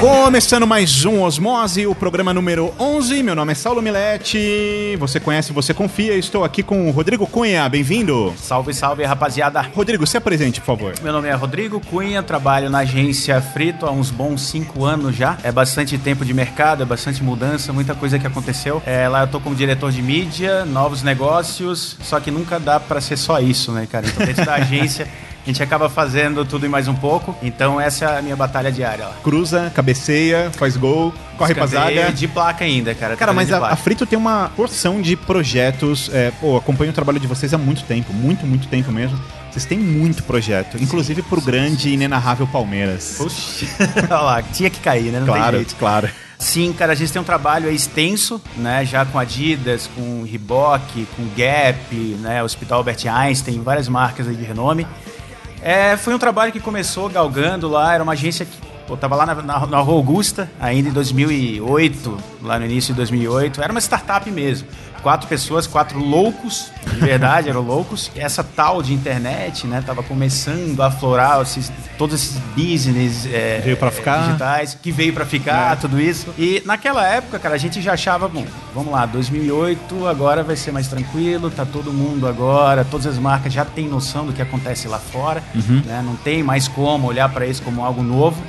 Começando mais um Osmose, o programa número 11. Meu nome é Saulo Milete. Você conhece, você confia. Estou aqui com o Rodrigo Cunha. Bem-vindo. Salve, salve, rapaziada. Rodrigo, se apresente, por favor. Meu nome é Rodrigo Cunha, trabalho na agência Frito há uns bons cinco anos já. É bastante tempo de mercado, é bastante mudança, muita coisa que aconteceu. É, lá eu tô como diretor de mídia, novos negócios, só que nunca dá pra ser só isso, né, cara? Então, dentro da agência. A gente acaba fazendo tudo e mais um pouco. Então essa é a minha batalha diária lá. Cruza, cabeceia, faz gol, corre pra Escanteio zaga. De placa ainda, cara. Cara, mas a, a Frito tem uma porção de projetos. É, pô, acompanho o trabalho de vocês há muito tempo, muito, muito tempo mesmo. Vocês têm muito projeto, inclusive pro grande e inenarrável Palmeiras. Puxa, olha lá, tinha que cair, né? Não tem claro, claro. Sim, cara, a gente tem um trabalho extenso, né? Já com Adidas, com Reebok, com Gap, né? Hospital Albert Einstein, várias marcas aí de renome. É, foi um trabalho que começou galgando lá, era uma agência que pô, tava lá na, na, na Rua Augusta, ainda em 2008, lá no início de 2008. Era uma startup mesmo. Quatro pessoas, quatro loucos, de verdade, eram loucos. Essa tal de internet, né, tava começando a aflorar esses, todos esses business é, Veio pra ficar. digitais, que veio pra ficar, É. tudo isso. E naquela época, cara, a gente já achava, bom, vamos lá, 2008, agora vai ser mais tranquilo, tá todo mundo agora, todas as marcas já têm noção do que acontece lá fora, Uhum. né? Não tem mais como olhar pra isso como algo novo.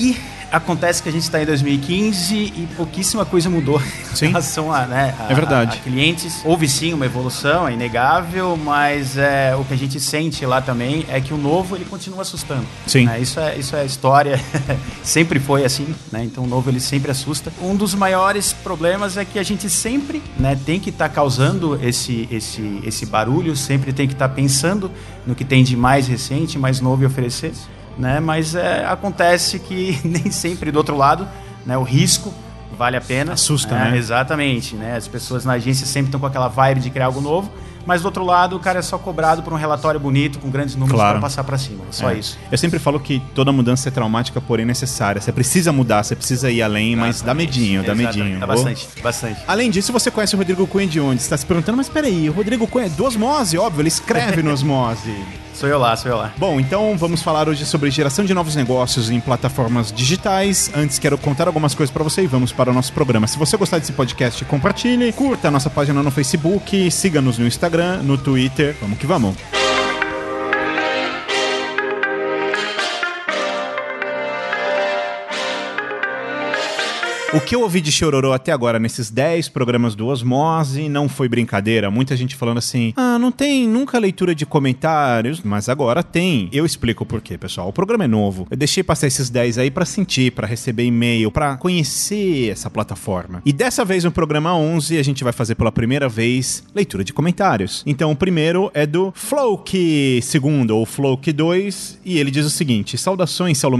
E acontece que a gente está em 2015 e pouquíssima coisa mudou Sim. em relação a, né, a- É verdade. a- a clientes. Houve sim uma evolução, é inegável, mas é, o que a gente sente lá também é que o novo ele continua assustando. Sim. né? Isso é, isso é história, sempre foi assim, né? Então o novo ele sempre assusta. Um dos maiores problemas é que a gente sempre, né, tem que estar causando esse, esse, esse barulho, sempre tem que estar pensando no que tem de mais recente, mais novo e oferecer, né? Mas é, acontece que nem sempre do outro lado, né, o risco vale a pena. Assusta, É, né? Exatamente, né? As pessoas na agência sempre estão com aquela vibe de criar algo novo, mas do outro lado o cara é só cobrado por um relatório bonito, com grandes números Claro. para passar para cima. Só É. isso. Eu sempre falo que toda mudança é traumática, porém necessária. Você precisa mudar, você precisa ir além, mas dá medinho, dá Exatamente. medinho. Dá bastante, bastante. Além disso, você conhece o Rodrigo Cunha de onde? Você está se perguntando, mas peraí, o Rodrigo Cunha é do Osmose, óbvio, ele escreve no Osmose. Sou eu lá, sou eu lá. Bom, então vamos falar hoje sobre geração de novos negócios em plataformas digitais. Antes quero contar algumas coisas pra você e vamos para o nosso programa. Se você gostar desse podcast, compartilhe, curta a nossa página no Facebook, siga-nos no Instagram, no Twitter. Vamos que vamos. O que eu ouvi de Chororô até agora nesses 10 programas do Osmose não foi brincadeira. Muita gente falando assim: ah, não tem nunca leitura de comentários, mas agora tem. Eu explico por quê, pessoal. O programa é novo. Eu deixei passar esses 10 aí pra sentir, pra receber e-mail, pra conhecer essa plataforma. E dessa vez no programa 11 a gente vai fazer pela primeira vez leitura de comentários. Então o primeiro é do Floke segundo ou Floke 2 e ele diz o seguinte: Saudações, Saulo.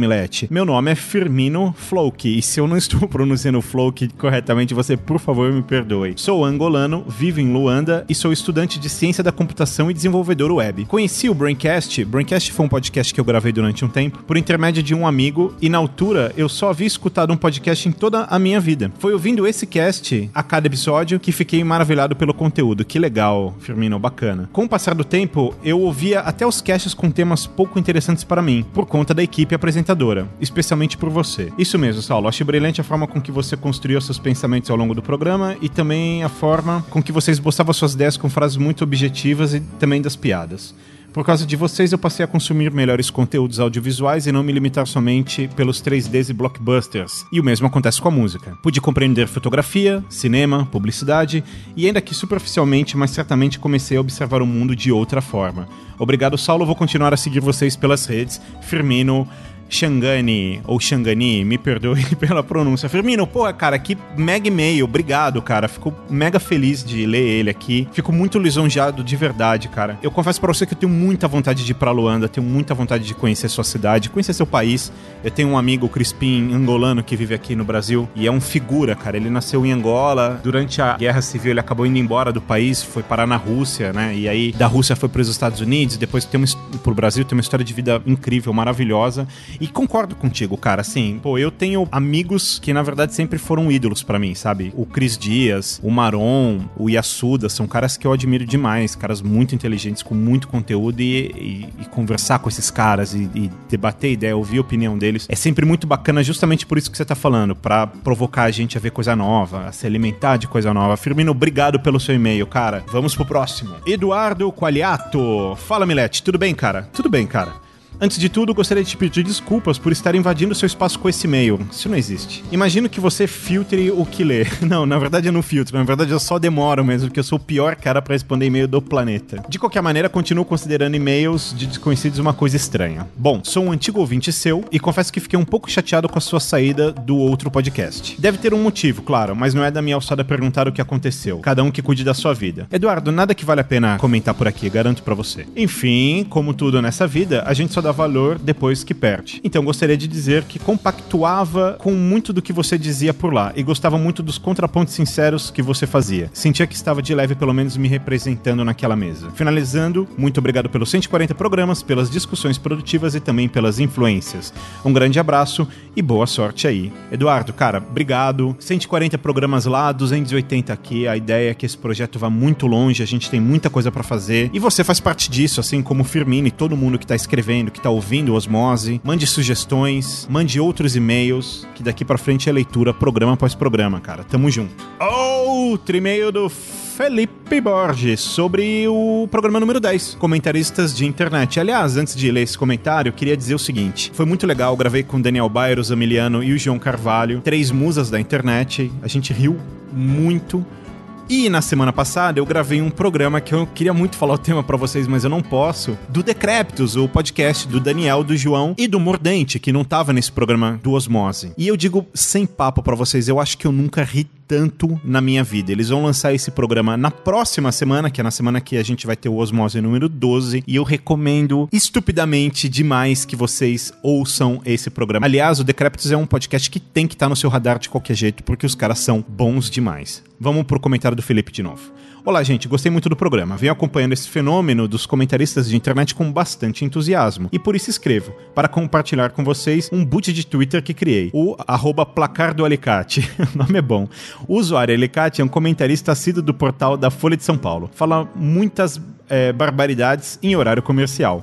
Meu nome é Firmino Floke e se eu não estou pronunciando Floke corretamente, você por favor me perdoe. Sou angolano, vivo em Luanda e sou estudante de ciência da computação e desenvolvedor web. Conheci o Braincast. Braincast foi um podcast que eu gravei durante um tempo por intermédio de um amigo e na altura eu só havia escutado um podcast em toda a minha vida. Foi ouvindo esse cast a cada episódio que fiquei maravilhado pelo conteúdo. Que legal, Firmino, bacana. Com o passar do tempo, eu ouvia até os casts com temas pouco interessantes para mim, por conta da equipe apresentadora, especialmente por você. Isso mesmo, Saulo. Acho brilhante a forma com que você construiu seus pensamentos ao longo do programa e também a forma com que você esboçava suas ideias com frases muito objetivas e também das piadas. Por causa de vocês, eu passei a consumir melhores conteúdos audiovisuais e não me limitar somente pelos 3Ds e blockbusters. E o mesmo acontece com a música. Pude compreender fotografia, cinema, publicidade e ainda que superficialmente, mas certamente comecei a observar o mundo de outra forma. Obrigado, Saulo. Vou continuar a seguir vocês pelas redes. Firmino Xangani, ou Xangani, me perdoe pela pronúncia. Firmino, porra, cara, que mega e-mail, obrigado, cara. Fico mega feliz de ler ele aqui. Fico muito lisonjeado de verdade, cara. Eu confesso para você que eu tenho muita vontade de ir pra Luanda, tenho muita vontade de conhecer sua cidade, conhecer seu país. Eu tenho um amigo, Crispim, angolano, que vive aqui no Brasil e é um figura, cara. Ele nasceu em Angola, durante a Guerra Civil ele acabou indo embora do país, foi parar na Rússia, né? E aí da Rússia foi para os Estados Unidos, depois tem uma, pro Brasil, tem uma história de vida incrível, maravilhosa. E concordo contigo, cara, assim, pô, eu tenho amigos que na verdade sempre foram ídolos para mim, sabe? O Cris Dias, o Maron, o Yasuda, são caras que eu admiro demais, caras muito inteligentes, com muito conteúdo e, e, e conversar com esses caras e, e, debater ideia, ouvir a opinião deles é sempre muito bacana, justamente por isso que você tá falando, para provocar a gente a ver coisa nova, a se alimentar de coisa nova. Firmino, obrigado pelo seu e-mail, cara. Vamos pro próximo. Eduardo Qualiato. Fala, Milete, tudo bem, cara? Tudo bem, cara. Antes de tudo, gostaria de te pedir desculpas por estar invadindo seu espaço com esse e-mail. Isso não existe. Imagino que você filtre o que lê. Não, na verdade eu não filtro. Na verdade eu só demoro mesmo, porque eu sou o pior cara para responder e-mail do planeta. De qualquer maneira, continuo considerando e-mails de desconhecidos uma coisa estranha. Bom, sou um antigo ouvinte seu e confesso que fiquei um pouco chateado com a sua saída do outro podcast. Deve ter um motivo, claro, mas não é da minha alçada perguntar o que aconteceu. Cada um que cuide da sua vida. Eduardo, nada que vale a pena comentar por aqui, garanto para você. Enfim, como tudo nessa vida, a gente só dá valor depois que perde. Então gostaria de dizer que compactuava com muito do que você dizia por lá e gostava muito dos contrapontos sinceros que você fazia. Sentia que estava de leve pelo menos me representando naquela mesa. Finalizando, muito obrigado pelos 140 programas, pelas discussões produtivas e também pelas influências. Um grande abraço e boa sorte aí. Eduardo, cara, obrigado. 140 programas lá, 280 aqui. A ideia é que esse projeto vá muito longe, a gente tem muita coisa para fazer e você faz parte disso, assim como o Firmino e todo mundo que tá escrevendo, que tá ouvindo Osmose. Mande sugestões, mande outros e-mails, que daqui para frente é leitura programa após programa, cara. Tamo junto. Outro e-mail do Felipe Borges sobre o programa número 10, comentaristas de internet. Aliás, antes de ler esse comentário, queria dizer o seguinte: foi muito legal, gravei com Daniel Bayer, o Zamiliano e o João Carvalho, três musas da internet. A gente riu muito. E na semana passada eu gravei um programa que eu queria muito falar o tema para vocês, mas eu não posso, do Decréptos, o podcast do Daniel, do João e do Mordente, que não tava nesse programa do Osmose. E eu digo sem papo para vocês, eu acho que eu nunca ri tanto na minha vida. Eles vão lançar esse programa na próxima semana, que é na semana que a gente vai ter o Osmose número 12, e eu recomendo estupidamente demais que vocês ouçam esse programa. Aliás, o Decréptos é um podcast que tem que estar tá no seu radar de qualquer jeito, porque os caras são bons demais. Vamos pro comentário do Felipe de novo. Olá, gente, gostei muito do programa. Venho acompanhando esse fenômeno dos comentaristas de internet com bastante entusiasmo. E por isso escrevo, para compartilhar com vocês um boot de Twitter que criei, o arroba placar do alicate. o nome é bom. O usuário Alicate é um comentarista assíduo do portal da Folha de São Paulo. Fala muitas é, barbaridades em horário comercial.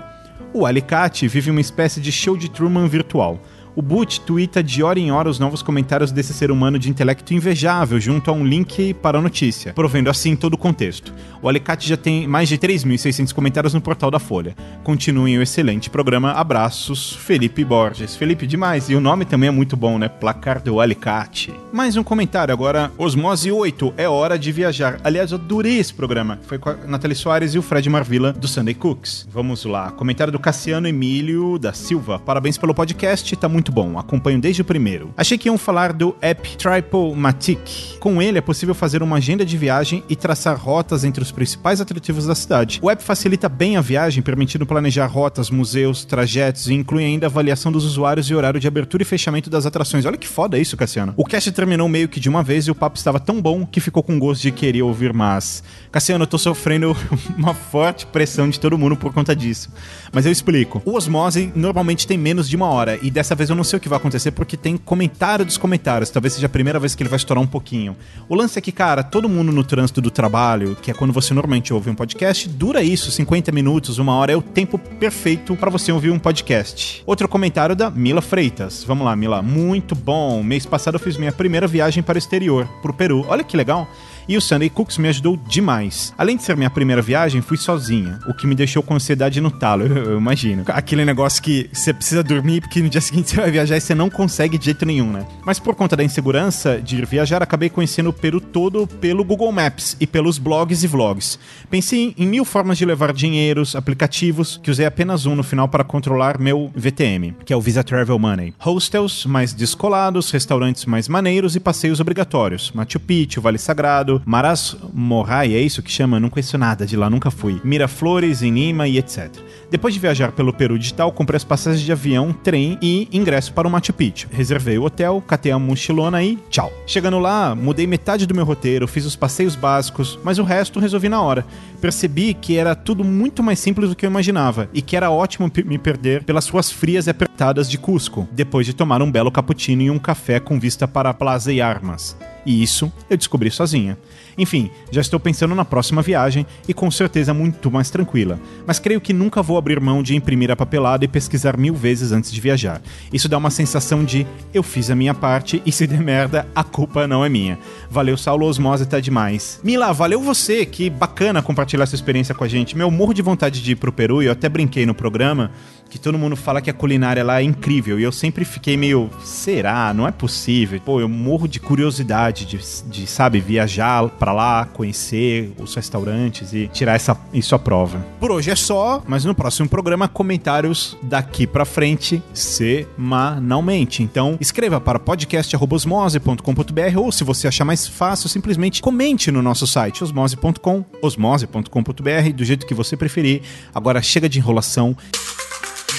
O Alicate vive uma espécie de show de Truman virtual o Boot twitta de hora em hora os novos comentários desse ser humano de intelecto invejável junto a um link para a notícia, provendo assim todo o contexto. O Alicate já tem mais de 3.600 comentários no portal da Folha. Continuem o excelente programa. Abraços, Felipe Borges. Felipe, demais. E o nome também é muito bom, né? Placar do Alicate. Mais um comentário agora. Osmose 8. É hora de viajar. Aliás, eu adorei esse programa. Foi com a Nathalie Soares e o Fred Marvila do Sunday Cooks. Vamos lá. Comentário do Cassiano Emílio da Silva. Parabéns pelo podcast. Tá muito muito bom, acompanho desde o primeiro. Achei que iam falar do app Tripomatic. Com ele é possível fazer uma agenda de viagem e traçar rotas entre os principais atrativos da cidade. O app facilita bem a viagem, permitindo planejar rotas, museus, trajetos e inclui ainda avaliação dos usuários e horário de abertura e fechamento das atrações. Olha que foda isso, Cassiano. O cast terminou meio que de uma vez e o papo estava tão bom que ficou com gosto de querer ouvir mais. Cassiano, eu tô sofrendo uma forte pressão de todo mundo por conta disso. Mas eu explico. O Osmose normalmente tem menos de uma hora e dessa vez eu eu não sei o que vai acontecer porque tem comentário dos comentários. Talvez seja a primeira vez que ele vai estourar um pouquinho. O lance é que, cara, todo mundo no trânsito do trabalho, que é quando você normalmente ouve um podcast, dura isso, 50 minutos, uma hora é o tempo perfeito para você ouvir um podcast. Outro comentário da Mila Freitas. Vamos lá, Mila. Muito bom. Mês passado eu fiz minha primeira viagem para o exterior, pro Peru. Olha que legal. E o Sunday Cooks me ajudou demais. Além de ser minha primeira viagem, fui sozinha, o que me deixou com ansiedade no talo, eu, eu imagino. Aquele negócio que você precisa dormir porque no dia seguinte você vai viajar e você não consegue de jeito nenhum, né? Mas por conta da insegurança de ir viajar, acabei conhecendo o Peru todo pelo Google Maps e pelos blogs e vlogs. Pensei em mil formas de levar dinheiros, aplicativos, que usei apenas um no final para controlar meu VTM, que é o Visa Travel Money. Hostels mais descolados, restaurantes mais maneiros e passeios obrigatórios. Machu Picchu, Vale Sagrado, Maras Morai, é isso que chama? Não conheço nada de lá, nunca fui. Miraflores, em Lima e etc. Depois de viajar pelo Peru digital, comprei as passagens de avião, trem e ingresso para o Machu Picchu. Reservei o hotel, catei a mochilona e tchau. Chegando lá, mudei metade do meu roteiro, fiz os passeios básicos, mas o resto resolvi na hora. Percebi que era tudo muito mais simples do que eu imaginava e que era ótimo me perder pelas ruas frias e apertadas de Cusco, depois de tomar um belo cappuccino e um café com vista para a Plaza e Armas. E isso eu descobri sozinha. Enfim, já estou pensando na próxima viagem e com certeza muito mais tranquila. Mas creio que nunca vou abrir mão de imprimir a papelada e pesquisar mil vezes antes de viajar. Isso dá uma sensação de eu fiz a minha parte e se der merda, a culpa não é minha. Valeu, Saulo Osmose, tá demais. Mila, valeu você, que bacana compartilhar sua experiência com a gente. Meu, morro de vontade de ir pro Peru e eu até brinquei no programa que todo mundo fala que a culinária lá é incrível. E eu sempre fiquei meio, será? Não é possível. Pô, eu morro de curiosidade de, de sabe, viajar para lá, conhecer os restaurantes e tirar essa, isso à prova. Por hoje é só, mas no próximo programa, comentários daqui para frente semanalmente. Então, escreva para podcast.osmose.com.br ou se você achar mais fácil, simplesmente comente no nosso site osmose.com, osmose.com.br, do jeito que você preferir. Agora chega de enrolação.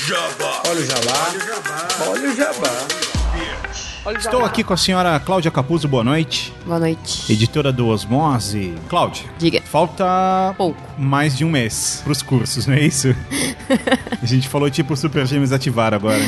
Jabá. Olha o jabá. Olha o jabá. Olha o jabá. Estou aqui com a senhora Cláudia Capuzzo, boa noite. Boa noite. Editora do Osmose. Cláudia. Diga. Falta pouco. Mais de um mês pros cursos, não é isso? a gente falou tipo Super Gêmeos ativar agora.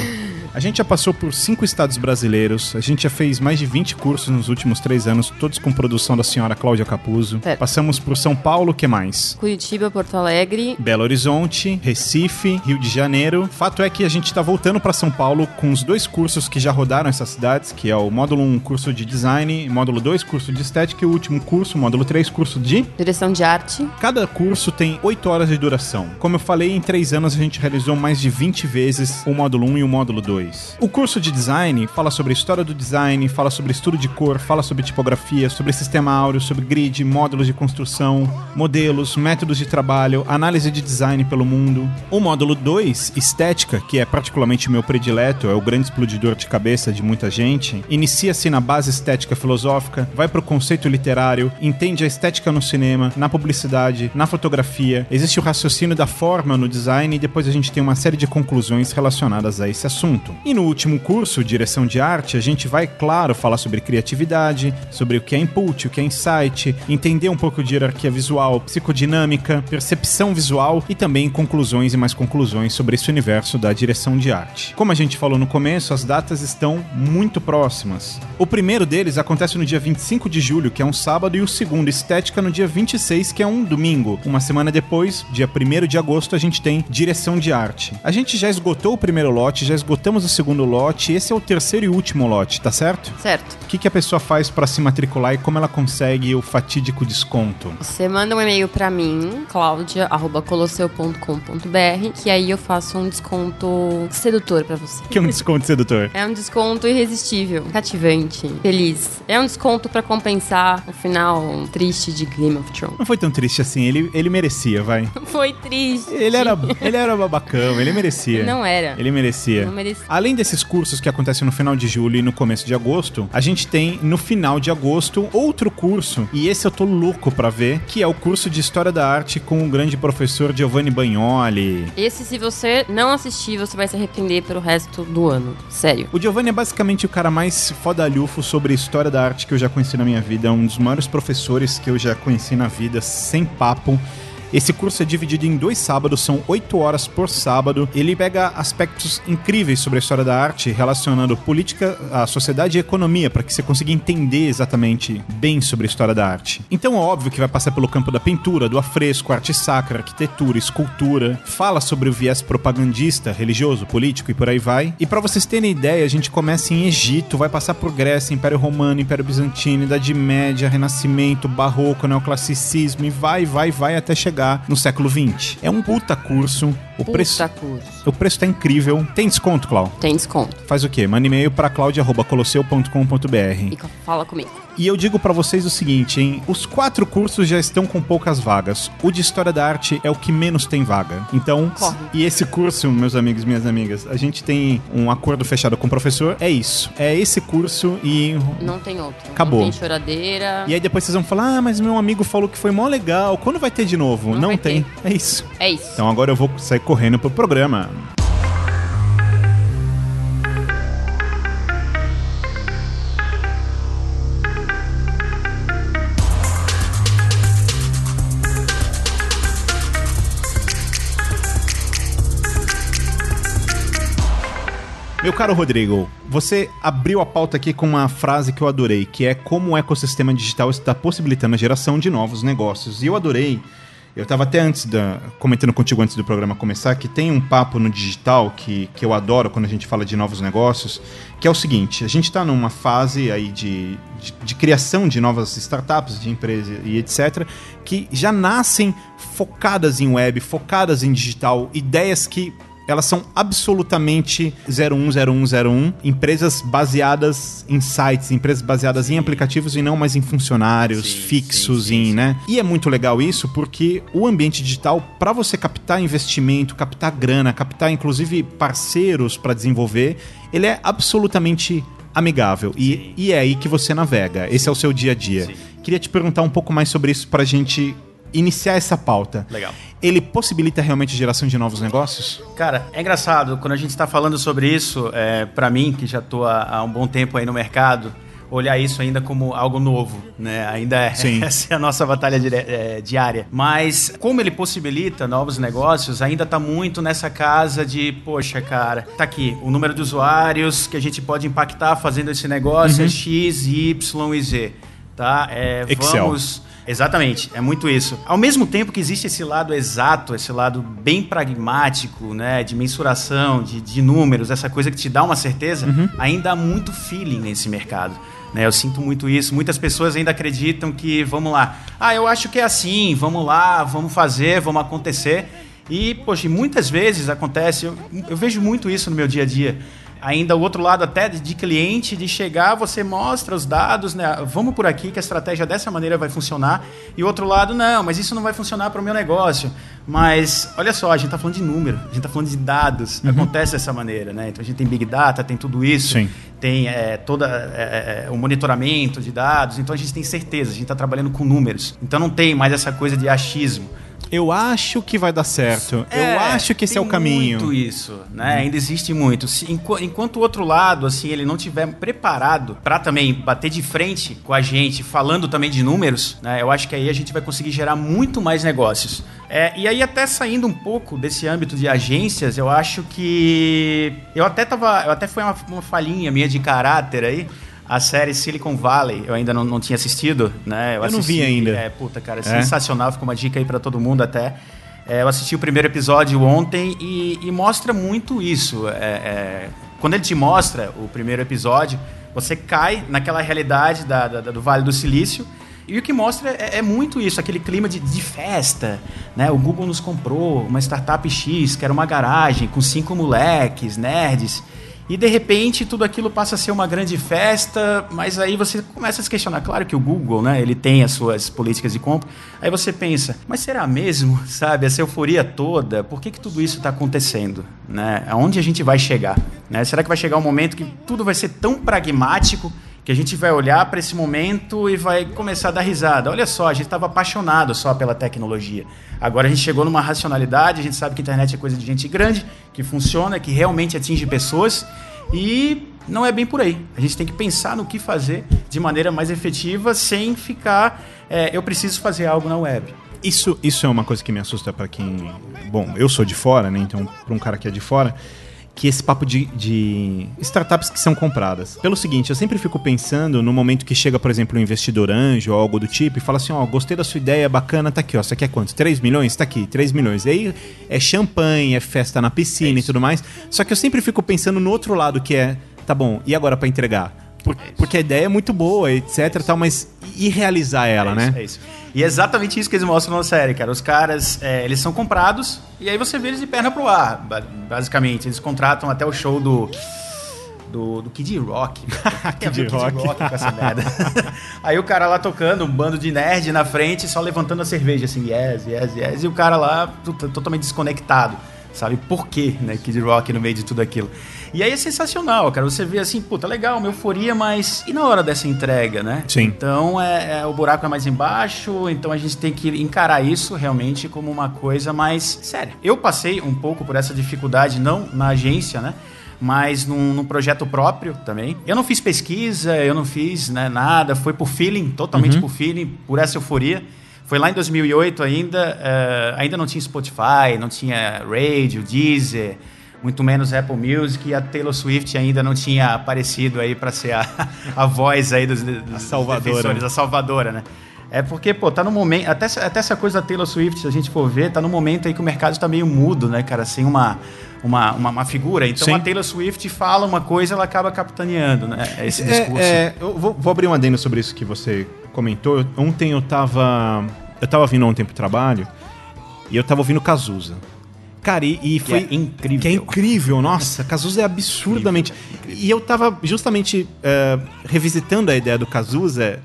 A gente já passou por cinco estados brasileiros, a gente já fez mais de 20 cursos nos últimos três anos, todos com produção da senhora Cláudia Capuzzo. Certo. Passamos por São Paulo, que mais? Curitiba, Porto Alegre. Belo Horizonte, Recife, Rio de Janeiro. Fato é que a gente tá voltando para São Paulo com os dois cursos que já rodaram essas cidades, que é o módulo 1, curso de design, módulo 2, curso de estética e o último curso, módulo 3, curso de Direção de arte. Cada curso tem 8 horas de duração. Como eu falei, em 3 anos a gente realizou mais de 20 vezes o módulo 1 e o módulo 2. O curso de design fala sobre a história do design, fala sobre estudo de cor, fala sobre tipografia, sobre sistema áureo, sobre grid, módulos de construção, modelos, métodos de trabalho, análise de design pelo mundo. O módulo 2, estética, que é particularmente meu predileto, é o grande explodidor de cabeça de muita gente, inicia-se na base estética filosófica, vai para o conceito literário, entende a estética no cinema, na publicidade, na fotografia, existe o raciocínio da forma no design e depois a gente tem uma série de conclusões relacionadas a esse assunto. E no último curso, Direção de Arte, a gente vai, claro, falar sobre criatividade, sobre o que é input, o que é insight, entender um pouco de hierarquia visual, psicodinâmica, percepção visual e também conclusões e mais conclusões sobre esse universo da direção de arte. Como a gente falou no começo, as datas estão muito próximas. O primeiro deles acontece no dia 25 de julho, que é um sábado, e o segundo, Estética, no dia 26, que é um domingo. Uma semana depois, dia 1 de agosto, a gente tem Direção de Arte. A gente já esgotou o primeiro lote, já esgotamos o segundo lote, esse é o terceiro e último lote, tá certo? Certo. O que, que a pessoa faz para se matricular e como ela consegue o fatídico desconto? Você manda um e-mail para mim, claudia@colosseu.com.br, que aí eu faço um desconto sedutor para você. Que é um desconto sedutor? É um desconto irresistível, cativante, feliz. É um desconto para compensar o final triste de Game of Thrones. Não foi tão triste assim, ele, ele merecia, vai. Foi triste. Ele era, ele era babacão, ele merecia. Não era. Ele merecia. Não merecia. Além desses cursos que acontecem no final de julho e no começo de agosto, a gente tem no final de agosto outro curso, e esse eu tô louco pra ver, que é o curso de História da Arte com o grande professor Giovanni Bagnoli. Esse, se você não assistir, você vai se arrepender pelo resto do ano. Sério. O Giovanni é basicamente o cara mais fodalhufo sobre história da arte que eu já conheci na minha vida. É um dos maiores professores que eu já conheci na vida, sem papo. Esse curso é dividido em dois sábados, são oito horas por sábado. Ele pega aspectos incríveis sobre a história da arte, relacionando política, a sociedade e a economia, para que você consiga entender exatamente bem sobre a história da arte. Então é óbvio que vai passar pelo campo da pintura, do afresco, arte sacra, arquitetura, escultura. Fala sobre o viés propagandista, religioso, político e por aí vai. E para vocês terem ideia, a gente começa em Egito, vai passar por Grécia, Império Romano, Império Bizantino, Idade Média, Renascimento, Barroco, Neoclassicismo e vai, vai, vai até chegar no século XX. É um puta curso. O Puta preço, curso. o preço tá incrível. Tem desconto, Clau? Tem desconto. Faz o quê? Manda e-mail para claudia.colosseu.com.br. E fala comigo. E eu digo pra vocês o seguinte, hein? Os quatro cursos já estão com poucas vagas. O de História da Arte é o que menos tem vaga. Então, Corre. e esse curso, meus amigos e minhas amigas, a gente tem um acordo fechado com o professor. É isso. É esse curso e. Não tem outro. Acabou. Não tem choradeira. E aí depois vocês vão falar: ah, mas meu amigo falou que foi mó legal. Quando vai ter de novo? Não Não, tem. É isso. É isso. Então agora eu vou sair correndo pro programa. Meu caro Rodrigo, você abriu a pauta aqui com uma frase que eu adorei, que é como o ecossistema digital está possibilitando a geração de novos negócios. E eu adorei. Eu estava até antes da. comentando contigo antes do programa começar, que tem um papo no digital que, que eu adoro quando a gente fala de novos negócios, que é o seguinte: a gente está numa fase aí de, de, de criação de novas startups, de empresas e etc., que já nascem focadas em web, focadas em digital, ideias que elas são absolutamente 010101, empresas baseadas em sites, empresas baseadas em aplicativos e não mais em funcionários Sim, fixos, sim, sim, em, né? E é muito legal isso porque o ambiente digital, para você captar investimento, captar grana, captar inclusive parceiros para desenvolver, ele é absolutamente amigável e, e é aí que você navega. Esse é o seu dia a dia. Sim. Queria te perguntar um pouco mais sobre isso pra gente iniciar essa pauta. Legal. Ele possibilita realmente a geração de novos negócios? Cara, é engraçado, quando a gente está falando sobre isso, é, para mim, que já estou há, há um bom tempo aí no mercado, olhar isso ainda como algo novo, né? Ainda é, Sim. essa é a nossa batalha dire- é, diária. Mas como ele possibilita novos negócios, ainda tá muito nessa casa de, poxa, cara, tá aqui o número de usuários que a gente pode impactar fazendo esse negócio é X, Y e Z, tá? É, Excel. Vamos Exatamente, é muito isso. Ao mesmo tempo que existe esse lado exato, esse lado bem pragmático, né, de mensuração, de, de números, essa coisa que te dá uma certeza, ainda há muito feeling nesse mercado. Né, eu sinto muito isso. Muitas pessoas ainda acreditam que, vamos lá, ah, eu acho que é assim, vamos lá, vamos fazer, vamos acontecer. E, poxa, e muitas vezes acontece, eu, eu vejo muito isso no meu dia a dia. Ainda o outro lado até de cliente, de chegar, você mostra os dados, né? Vamos por aqui que a estratégia dessa maneira vai funcionar. E o outro lado, não, mas isso não vai funcionar para o meu negócio. Mas, olha só, a gente está falando de número, a gente está falando de dados. Acontece dessa maneira, né? Então a gente tem Big Data, tem tudo isso. Sim. Tem é, todo o monitoramento de dados. Então a gente tem certeza, a gente está trabalhando com números. Então não tem mais essa coisa de achismo. Eu acho que vai dar certo. eu É, acho que esse é o caminho. muito isso, né? Ainda existe muito. Enquanto o outro lado, assim, ele não tiver preparado para também bater de frente com a gente, falando também de números, né? Eu acho que aí a gente vai conseguir gerar muito mais negócios. É, e aí até saindo um pouco desse âmbito de agências, eu acho que eu até tava, eu até foi uma, uma falhinha minha de caráter aí. A série Silicon Valley, eu ainda não, não tinha assistido, né? Eu não vi ainda. É, puta, cara, É? sensacional, ficou uma dica aí pra todo mundo até. É, eu assisti o primeiro episódio ontem e, e mostra muito isso. É, é, quando ele te mostra o primeiro episódio, você cai naquela realidade da- da- do Vale do Silício. E o que mostra é, é muito isso, aquele clima de, de festa. Né? O Google nos comprou uma startup X, que era uma garagem, com cinco moleques, nerds. E de repente tudo aquilo passa a ser uma grande festa, mas aí você começa a se questionar. Claro que o Google, né, ele tem as suas políticas de compra. Aí você pensa, mas será mesmo, sabe, essa euforia toda? Por que, que tudo isso está acontecendo? Né? Aonde a gente vai chegar? Né? Será que vai chegar um momento que tudo vai ser tão pragmático que a gente vai olhar para esse momento e vai começar a dar risada. Olha só, a gente estava apaixonado só pela tecnologia. Agora a gente chegou numa racionalidade, a gente sabe que a internet é coisa de gente grande, que funciona, que realmente atinge pessoas e não é bem por aí. A gente tem que pensar no que fazer de maneira mais efetiva sem ficar, é, eu preciso fazer algo na web. Isso, isso é uma coisa que me assusta para quem. Bom, eu sou de fora, né? Então, para um cara que é de fora, que esse papo de, de, startups que são compradas. Pelo seguinte, eu sempre fico pensando no momento que chega, por exemplo, um investidor anjo ou algo do tipo e fala assim: Ó, oh, gostei da sua ideia, bacana, tá aqui, ó. Você quer quanto? 3 milhões? Tá aqui, 3 milhões. E aí é champanhe, é festa na piscina é e tudo mais. Só que eu sempre fico pensando no outro lado que é: tá bom, e agora para entregar? Por, é porque a ideia é muito boa, etc, é tal, mas e realizar ela, é né? Isso, é isso. E é exatamente isso que eles mostram na série, cara. Os caras, é, eles são comprados e aí você vê eles de perna pro ar, basicamente. Eles contratam até o show do do, do Kid Rock. Kid, Rock. Kid Rock com essa merda. Aí o cara lá tocando, um bando de nerd na frente, só levantando a cerveja, assim, yes, yes, yes. E o cara lá totalmente desconectado sabe por quê, né? Kid Rock no meio de tudo aquilo. E aí é sensacional, cara. Você vê assim, puta, legal, uma euforia, mas e na hora dessa entrega, né? Sim. Então é, é, o buraco é mais embaixo, então a gente tem que encarar isso realmente como uma coisa mais séria. Eu passei um pouco por essa dificuldade, não na agência, né? mas num, num, projeto próprio também. Eu não fiz pesquisa, eu não fiz né, nada, foi por feeling, totalmente uhum. por feeling, por essa euforia. Foi lá em 2008 ainda, uh, ainda não tinha Spotify, não tinha radio, Deezer, muito menos Apple Music e a Taylor Swift ainda não tinha aparecido aí para ser a, a voz aí dos, dos a salvadora. a salvadora, né? É porque, pô, tá no momento. Até, até essa coisa da Taylor Swift, se a gente for ver, tá no momento aí que o mercado está meio mudo, né, cara? Sem uma, uma, uma, uma figura. Então Sim. a Taylor Swift fala uma coisa, ela acaba capitaneando, né? Esse é, discurso. É, é, eu vou, vou abrir um adendo sobre isso que você comentou. Ontem eu tava. Eu tava vindo ontem pro trabalho e eu tava ouvindo Cazuza. Cara, e, e foi. É incrível. Que é incrível, nossa, Cazuza é absurdamente. Incrível, incrível. E eu tava justamente uh, revisitando a ideia do Cazuza.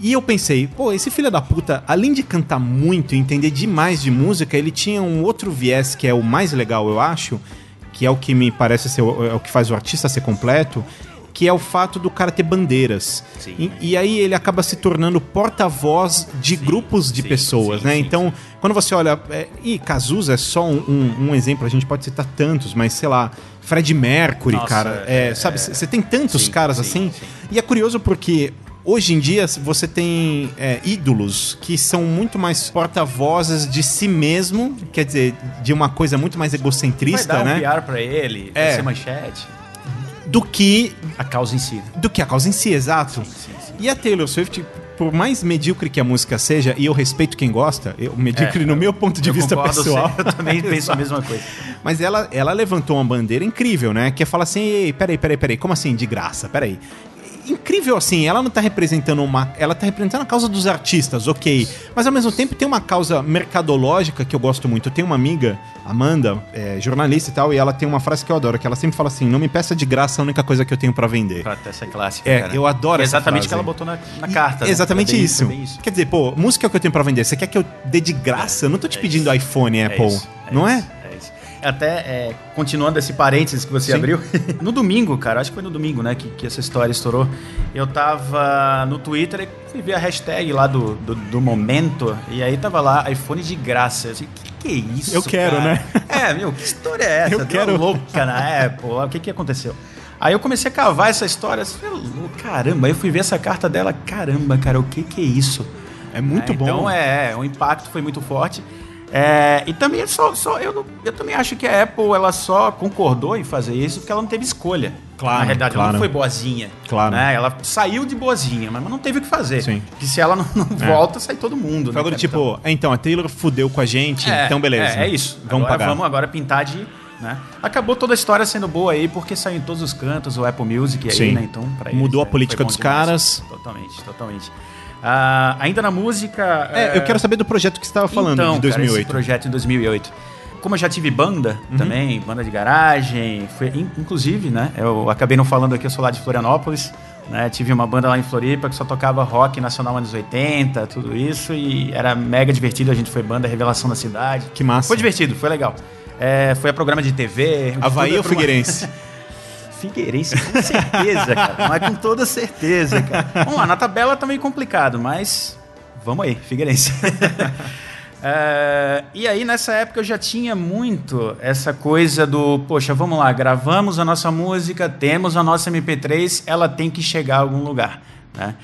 E eu pensei, pô, esse filho da puta, além de cantar muito e entender demais de música, ele tinha um outro viés que é o mais legal, eu acho, que é o que me parece ser o, é o que faz o artista ser completo, que é o fato do cara ter bandeiras. E, e, aí ele acaba se tornando porta-voz de sim, grupos de sim, pessoas, sim, né? então, quando você olha. É, e Cazuza é só um, um, um, exemplo, a gente pode citar tantos, mas sei lá. Fred Mercury, Nossa, cara. É, é, sabe, você tem tantos caras assim. E é curioso porque Hoje em dia, você tem é, ídolos que são muito mais porta-vozes de si mesmo, quer dizer, de uma coisa muito mais egocentrista, vai dar né? Um PR pra ele, é. vai ser manchete do que a causa em si. Do que a causa em si, exato. Sim, sim, sim. E a Taylor Swift, por mais medíocre que a música seja, e eu respeito quem gosta, eu, medíocre é, no meu ponto de vista pessoal. Eu também penso a mesma coisa. Mas ela, ela levantou uma bandeira incrível, né? Que é falar assim: Ei, peraí, peraí, peraí, como assim de graça? Peraí incrível assim, ela não tá representando uma. Ela tá representando a causa dos artistas, ok. Mas ao mesmo tempo tem uma causa mercadológica que eu gosto muito. Eu tenho uma amiga, Amanda, é, jornalista e tal, e ela tem uma frase que eu adoro, que ela sempre fala assim: não me peça de graça a única coisa que eu tenho para vender. Essa é clássica. É, cara. eu adoro é essa exatamente o que ela botou na, na carta. E, né? Exatamente isso. isso. Quer dizer, pô, música é o que eu tenho para vender. Você quer que eu dê de graça? Eu não tô te é pedindo isso. iPhone, é Apple. Não é? Até é, continuando esse parênteses que você Sim. abriu, no domingo, cara, acho que foi no domingo, né, que, que essa história estourou. Eu tava no Twitter e fui ver a hashtag lá do, do, do momento, e aí tava lá, iPhone de graça. Eu disse, que que é isso? Eu quero, cara? né? É, meu, que história é essa? Eu Deu quero. louca na Apple, o que que aconteceu? Aí eu comecei a cavar essa história, assim, caramba, aí eu fui ver essa carta dela, caramba, cara, o que que é isso? É muito é, bom. Então é, o impacto foi muito forte. É, e também só, só eu, eu também acho que a Apple ela só concordou em fazer isso porque ela não teve escolha. Claro, Na realidade, claro. ela não foi boazinha. Claro. Né? Ela saiu de boazinha, mas não teve o que fazer. Sim. Porque se ela não, não é. volta, sai todo mundo. Foi né, tipo, então, a Taylor fudeu com a gente, é, então beleza. É, é isso. Vamos agora, pagar. Vamos agora pintar de... Né? Acabou toda a história sendo boa aí, porque saiu em todos os cantos o Apple Music aí, Sim. né? Então, pra Mudou eles, a política dos caras. Totalmente, totalmente. Uh, ainda na música. É, eu quero saber do projeto que você estava falando, então, de 2008. Cara, esse projeto em 2008. Como eu já tive banda uhum. também, banda de garagem, foi, inclusive, né? Eu acabei não falando aqui, eu sou lá de Florianópolis. Né, tive uma banda lá em Floripa que só tocava rock nacional anos 80, tudo isso, e era mega divertido. A gente foi banda Revelação da Cidade. Que massa. Foi divertido, foi legal. É, foi a programa de TV. Havaí ou Figueirense? Figueirense, com certeza, cara. Mas com toda certeza, cara. Vamos lá, na tabela tá meio complicado, mas vamos aí, Figueirense. Uh, e aí, nessa época, eu já tinha muito essa coisa do, poxa, vamos lá, gravamos a nossa música, temos a nossa MP3, ela tem que chegar a algum lugar, né?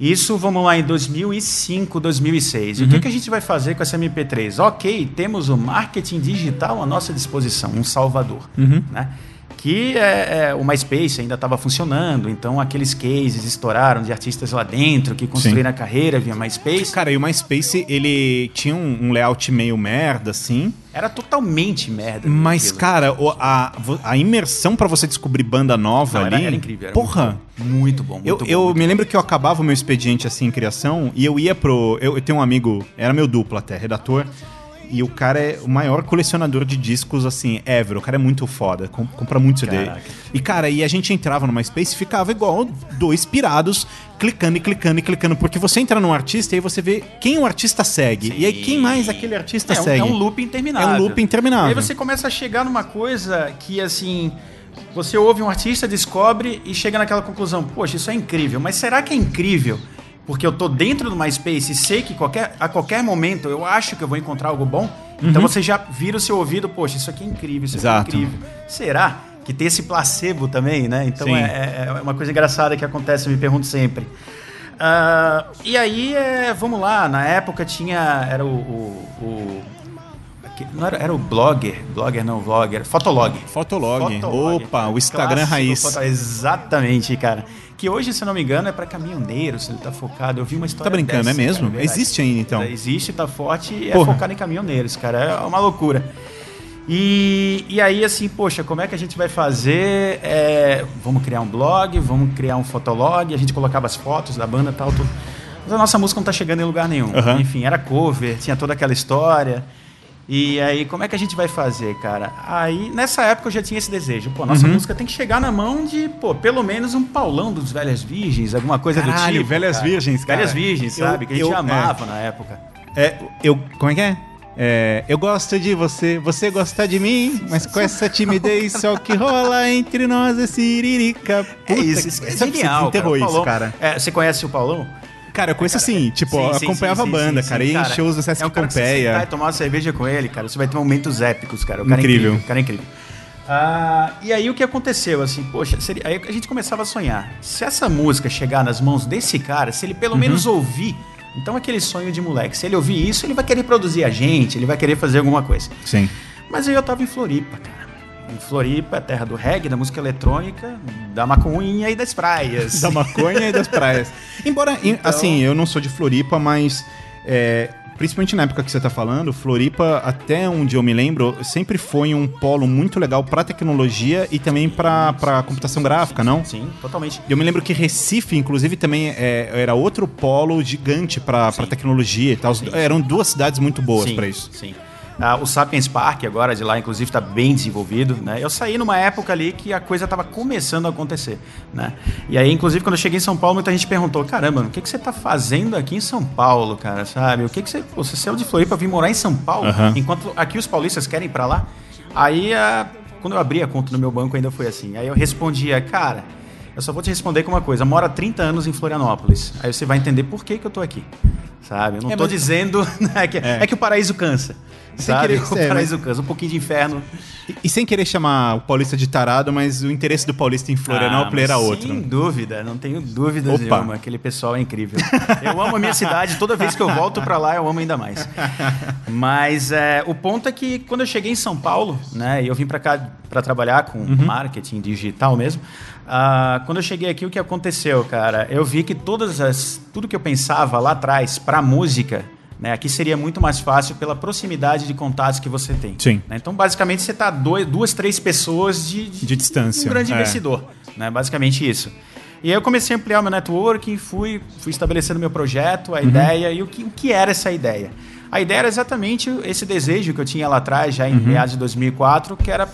Isso, vamos lá, em 2005, 2006. E o que, que a gente vai fazer com essa MP3? Ok, temos o marketing digital à nossa disposição, um salvador, né? Que é, é, o MySpace ainda estava funcionando, então aqueles cases estouraram de artistas lá dentro que construíram a carreira via MySpace. Cara, e o MySpace, ele tinha um, um layout meio merda, assim. Era totalmente merda. Mas, cara, a, a imersão pra você descobrir banda nova Não, era- ali. era incrível, era porra! Muito bom, muito Eu, bom. eu muito me lembro que eu acabava o meu expediente assim em criação e eu ia pro. Eu, eu tenho um amigo, era meu duplo até, redator. E o cara é o maior colecionador de discos, assim, ever. O cara é muito foda, com- compra muito CD. Caraca. E, cara, e a gente entrava numa space e ficava igual dois pirados, clicando e clicando e clicando. Porque você entra num artista e aí você vê quem o artista segue. E aí quem mais aquele artista É um, segue. é um loop interminável. É um loop interminável. E aí você começa a chegar numa coisa que, assim, você ouve um artista, descobre e chega naquela conclusão: poxa, isso é incrível. Mas será que é incrível? Porque eu tô dentro do MySpace e sei que qualquer, a qualquer momento eu acho que eu vou encontrar algo bom. Então você já vira o seu ouvido, poxa, isso aqui é incrível, isso Uhum. Exato. aqui é incrível. Será? Que tem esse placebo também, né? Então Sim. é, é uma coisa engraçada que acontece, eu me pergunto sempre. Ah, e aí, é, vamos lá, na época tinha. Era o. o- o- não era, era o blogger, blogger não, vlogger, Fotolog. Fotolog. Fotolog, Opa, o Instagram Clássico raiz. foto- Exatamente, cara. Que hoje, se não me engano, é pra caminhoneiro, se ele tá focado. Eu vi uma história Tá brincando, dessa, é mesmo? cara, verdade. Existe ainda, então? Existe, tá forte e é Porra. focado em caminhoneiros, cara. É uma loucura. E, e aí, assim, poxa, como é que a gente vai fazer? É, vamos criar um blog, vamos criar um fotolog, a gente colocava as fotos da banda e tal, tudo. Mas a nossa música não tá chegando em lugar nenhum. Aham. Enfim, era cover, tinha toda aquela história. E aí, como é que a gente vai fazer, cara? Aí, nessa época eu já tinha esse desejo. Pô, nossa Uhum. música tem que chegar na mão de, pô, pelo menos um Paulão dos Velhas Virgens, alguma coisa do Caralho, tipo. Velhas cara. Virgens, cara. Velhas Virgens, Eu- sabe? que a gente eu- amava na época. É, eu. Como é que é? É, eu gosto de você, você gosta de mim, mas com essa timidez só que rola entre nós é siririca. É Puta isso, que- isso é você genial. desenterrou cara. Isso, cara. É, você conhece o Paulão? Cara, eu conheço assim, tipo, Sim, acompanhava sim, a banda, cara, ia em shows do Sesc é um cara que você Pompeia. e tomar uma cerveja com ele, cara, você vai ter momentos épicos, cara. O cara Incrível. é incrível. O cara é incrível. Ah, e aí o que aconteceu, assim, poxa, seria- aí a gente começava a sonhar. Se essa música chegar nas mãos desse cara, se ele pelo Uhum. menos ouvir, então aquele sonho de moleque, se ele ouvir isso, ele vai querer produzir a gente, ele vai querer fazer alguma coisa. Sim. Mas aí eu tava em Floripa, cara. Em Floripa, a terra do reggae, da música eletrônica, da maconha e das praias. Da maconha e das praias. Embora, em- Então- assim, eu não sou de Floripa, mas. é, principalmente na época que você tá falando, Floripa, até onde eu me lembro, sempre foi um polo muito legal pra tecnologia e também pra computação gráfica, não? Sim, totalmente. Eu me lembro que Recife, inclusive, também é, era outro polo gigante pra tecnologia e tal. Eram duas cidades muito boas sim, pra isso. Sim. Ah, o Sapiens Park agora de lá, inclusive, está bem desenvolvido. Né? Eu saí numa época ali que a coisa estava começando a acontecer. Né? E aí, inclusive, quando eu cheguei em São Paulo, muita gente perguntou: caramba, o que, que você está fazendo aqui em São Paulo, cara? Sabe? O que, que você. pô, Você saiu de Floripa vir morar em São Paulo, Aham. enquanto aqui os paulistas querem ir para lá? Aí, ah, quando eu abri a conta no meu banco, ainda foi assim. Aí eu respondia, cara. Eu só vou te responder com uma coisa. Mora há 30 anos em Florianópolis. Aí você vai entender por que, que eu tô aqui. Sabe? Eu não É, tô mas- dizendo né, que, é. que o paraíso cansa. Sem Sabe? querer- o é, paraíso cansa. Um pouquinho de inferno. E, e sem querer chamar o paulista de tarado, mas o interesse do paulista em Florianópolis Ah, era mas outro. Sem dúvida, não tenho dúvidas Opa. nenhuma. Aquele pessoal é incrível. Eu amo a minha cidade, toda vez que eu volto pra lá, eu amo ainda mais. Mas é, o ponto é que quando eu cheguei em São Paulo, né, e eu vim pra cá pra trabalhar com Uhum. marketing digital mesmo, ah, quando eu cheguei aqui, o que aconteceu, cara? Eu vi que todas as, tudo que eu pensava lá atrás pra música, né, aqui seria muito mais fácil pela proximidade de contatos que você tem. Sim. né? Então, basicamente, você tá dois, duas, três pessoas de, De distância, um grande é. investidor, né? Basicamente isso. E aí eu comecei a ampliar meu networking, fui, fui estabelecendo meu projeto, Uhum. a ideia e o que, o que era essa ideia. A ideia era exatamente esse desejo que eu tinha lá atrás, já em Uhum. meados de 2004, que era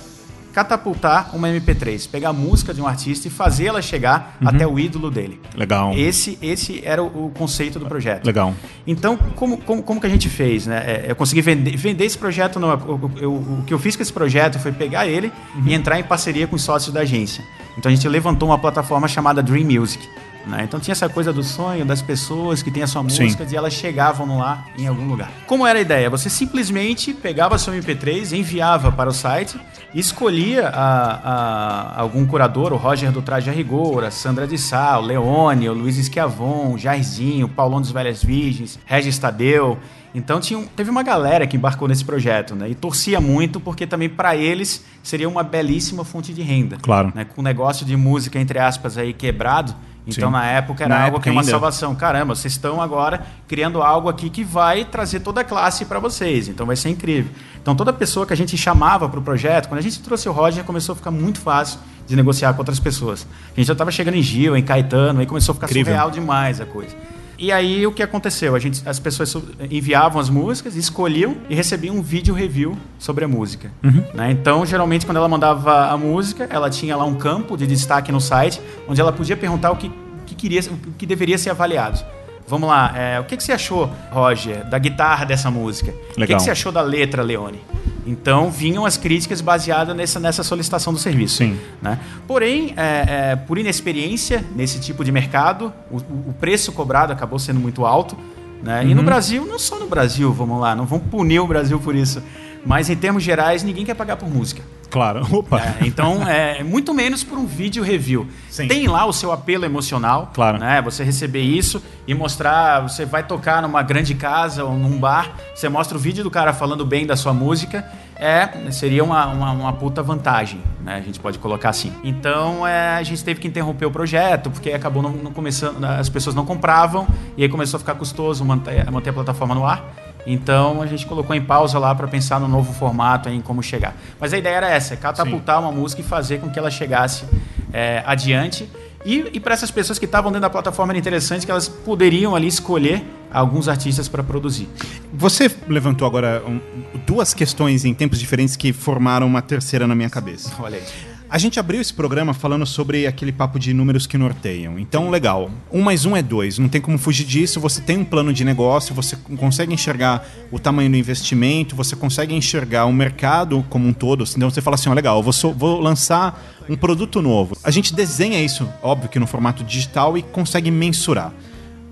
catapultar uma MP3, pegar a música de um artista e fazê-la chegar Uhum. até o ídolo dele. Legal. Esse, esse era o, o conceito do projeto. Legal. Então, como, como, como que a gente fez? Né? É, Eu consegui vender, vender esse projeto. No, eu- eu- o que eu fiz com esse projeto foi pegar ele e entrar em parceria com os sócios da agência. Então, a gente levantou uma plataforma chamada Dream Music. Né? Então tinha essa coisa do sonho das pessoas que têm a sua música e elas chegavam lá em algum lugar. Como era a ideia? Você simplesmente pegava seu MP3, enviava para o site, escolhia a, a, algum curador, o Roger do Traje a Rigor, a Sandra de Sá, o Leone, o Luiz Esquiavon, o Jairzinho, o Paulão dos Velhas Virgens, Regis Tadeu. Então tinha, teve uma galera que embarcou nesse projeto, né? E torcia muito porque também para eles seria uma belíssima fonte de renda. Claro. Né? Com o negócio de música, entre aspas, aí quebrado. Então, Sim. na época, era na algo época que é uma ainda. salvação. Caramba, vocês estão agora criando algo aqui que vai trazer toda a classe para vocês. Então, vai ser incrível. Então, toda pessoa que a gente chamava para o projeto, quando a gente trouxe o Roger, começou a ficar muito fácil de negociar com outras pessoas. A gente já estava chegando em Gil, em Caetano, aí começou a ficar incrível. surreal demais a coisa. E aí o que aconteceu? A gente, as pessoas enviavam as músicas, escolhiam e recebiam um vídeo review sobre a música. Uhum. Né? Então, geralmente, quando ela mandava a música, ela tinha lá um campo de destaque no site, onde ela podia perguntar o que, que queria, o que deveria ser avaliado. Vamos lá, é, o que, que você achou, Roger, da guitarra dessa música? Legal. O que, que você achou da letra, Leone? Então vinham as críticas baseadas nessa, nessa solicitação do serviço. Sim. Né? Porém, é, é, por inexperiência nesse tipo de mercado, o, o preço cobrado acabou sendo muito alto. Né? Uhum. E no uhum. Brasil, não só no Brasil, vamos lá, não vamos punir o Brasil por isso. Mas em termos gerais, ninguém quer pagar por música. Claro, opa. É, então, é muito menos por um vídeo review. Sim. Tem lá o seu apelo emocional. Claro. Né? Você receber isso e mostrar. Você vai tocar numa grande casa ou num bar, você mostra o vídeo do cara falando bem da sua música. É, seria uma, uma, uma puta vantagem, né? A gente pode colocar assim. Então, é, a gente teve que interromper o projeto, porque acabou não, não começando. As pessoas não compravam, e aí começou a ficar custoso manter, manter a plataforma no ar. Então a gente colocou em pausa lá para pensar no novo formato, em como chegar. Mas a ideia era essa, é catapultar Sim. uma música e fazer com que ela chegasse é, adiante. E, e para essas pessoas que estavam dentro da plataforma era interessante que elas poderiam ali escolher alguns artistas para produzir. Você levantou agora um, duas questões em tempos diferentes que formaram uma terceira na minha cabeça. Olha aí. A gente abriu esse programa falando sobre aquele papo de números que norteiam. Então, legal. Um mais um é dois. Não tem como fugir disso. Você tem um plano de negócio, você consegue enxergar o tamanho do investimento, você consegue enxergar o mercado como um todo. Então você fala assim: ó, legal, vou, so, vou lançar um produto novo. A gente desenha isso, óbvio que no formato digital, e consegue mensurar.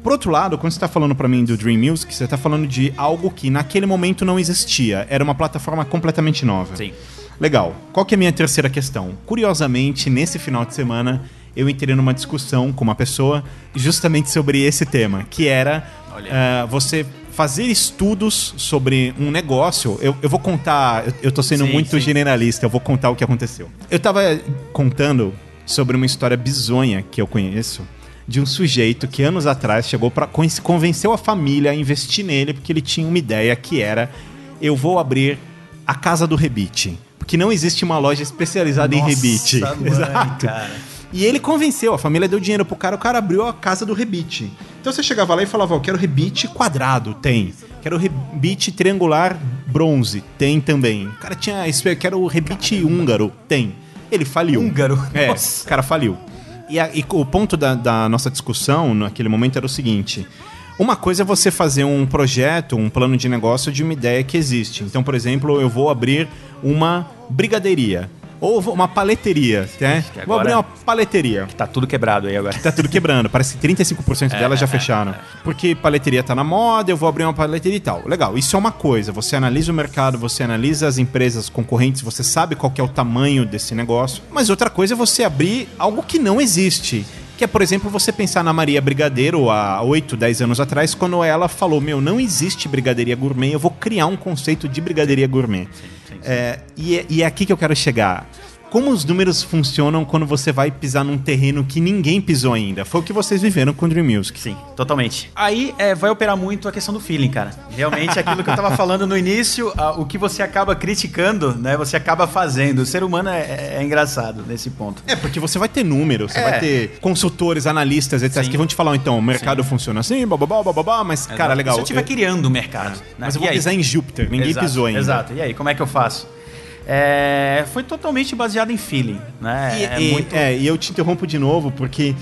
Por outro lado, quando você está falando para mim do Dream Music, você está falando de algo que naquele momento não existia. Era uma plataforma completamente nova. Sim. Legal. Qual que é a minha terceira questão? Curiosamente, nesse final de semana, eu entrei numa discussão com uma pessoa justamente sobre esse tema, que era uh, você fazer estudos sobre um negócio. Eu, eu vou contar, eu, eu tô sendo sim, muito sim. generalista, eu vou contar o que aconteceu. Eu tava contando sobre uma história bizonha que eu conheço de um sujeito que anos atrás chegou para convenceu a família a investir nele porque ele tinha uma ideia que era eu vou abrir a casa do rebite que não existe uma loja especializada Nossa, em rebite. Mãe, Exato. Cara. E ele convenceu, a família deu dinheiro pro cara, o cara abriu a casa do rebite. Então você chegava lá e falava, ó, quero rebite quadrado, tem. Quero rebite triangular bronze, tem também. O cara tinha, quero rebite húngaro, tem. Ele faliu. Húngaro? É, Nossa. o cara faliu. E, a, e o ponto da, da nossa discussão naquele momento era o seguinte... Uma coisa é você fazer um projeto, um plano de negócio de uma ideia que existe. Então, por exemplo, eu vou abrir uma brigadeiria. Ou uma paleteria, né? Vou abrir uma paleteria. Que tá tudo quebrado aí agora. Que tá tudo quebrando. Parece que 35% é, delas já é, fecharam. É, é. Porque paleteria tá na moda, eu vou abrir uma paleteria e tal. Legal, isso é uma coisa. Você analisa o mercado, você analisa as empresas concorrentes, você sabe qual é o tamanho desse negócio. Mas outra coisa é você abrir algo que não existe. Que é, por exemplo, você pensar na Maria Brigadeiro há 8, 10 anos atrás, quando ela falou: Meu, não existe brigadeiria gourmet, eu vou criar um conceito de brigadeiria gourmet. Sim, sim. É, e, é, e é aqui que eu quero chegar como os números funcionam quando você vai pisar num terreno que ninguém pisou ainda. Foi o que vocês viveram com o Dream Music. Sim, totalmente. Aí é, vai operar muito a questão do feeling, cara. Realmente, aquilo que eu tava falando no início, a, o que você acaba criticando, né? Você acaba fazendo. O ser humano é, é, é engraçado nesse ponto. É, porque você vai ter números, você é. vai ter consultores, analistas, etc. Sim. que vão te falar, então, o mercado Sim. funciona assim, bababá, babá, mas, Exato. cara, legal. Se eu estiver eu... criando o mercado. Né? Mas eu vou pisar em Júpiter, ninguém Exato. pisou ainda. Exato. E aí, como é que eu faço? É, foi totalmente baseado em feeling, né? E, é, e, muito... é, e eu te interrompo de novo porque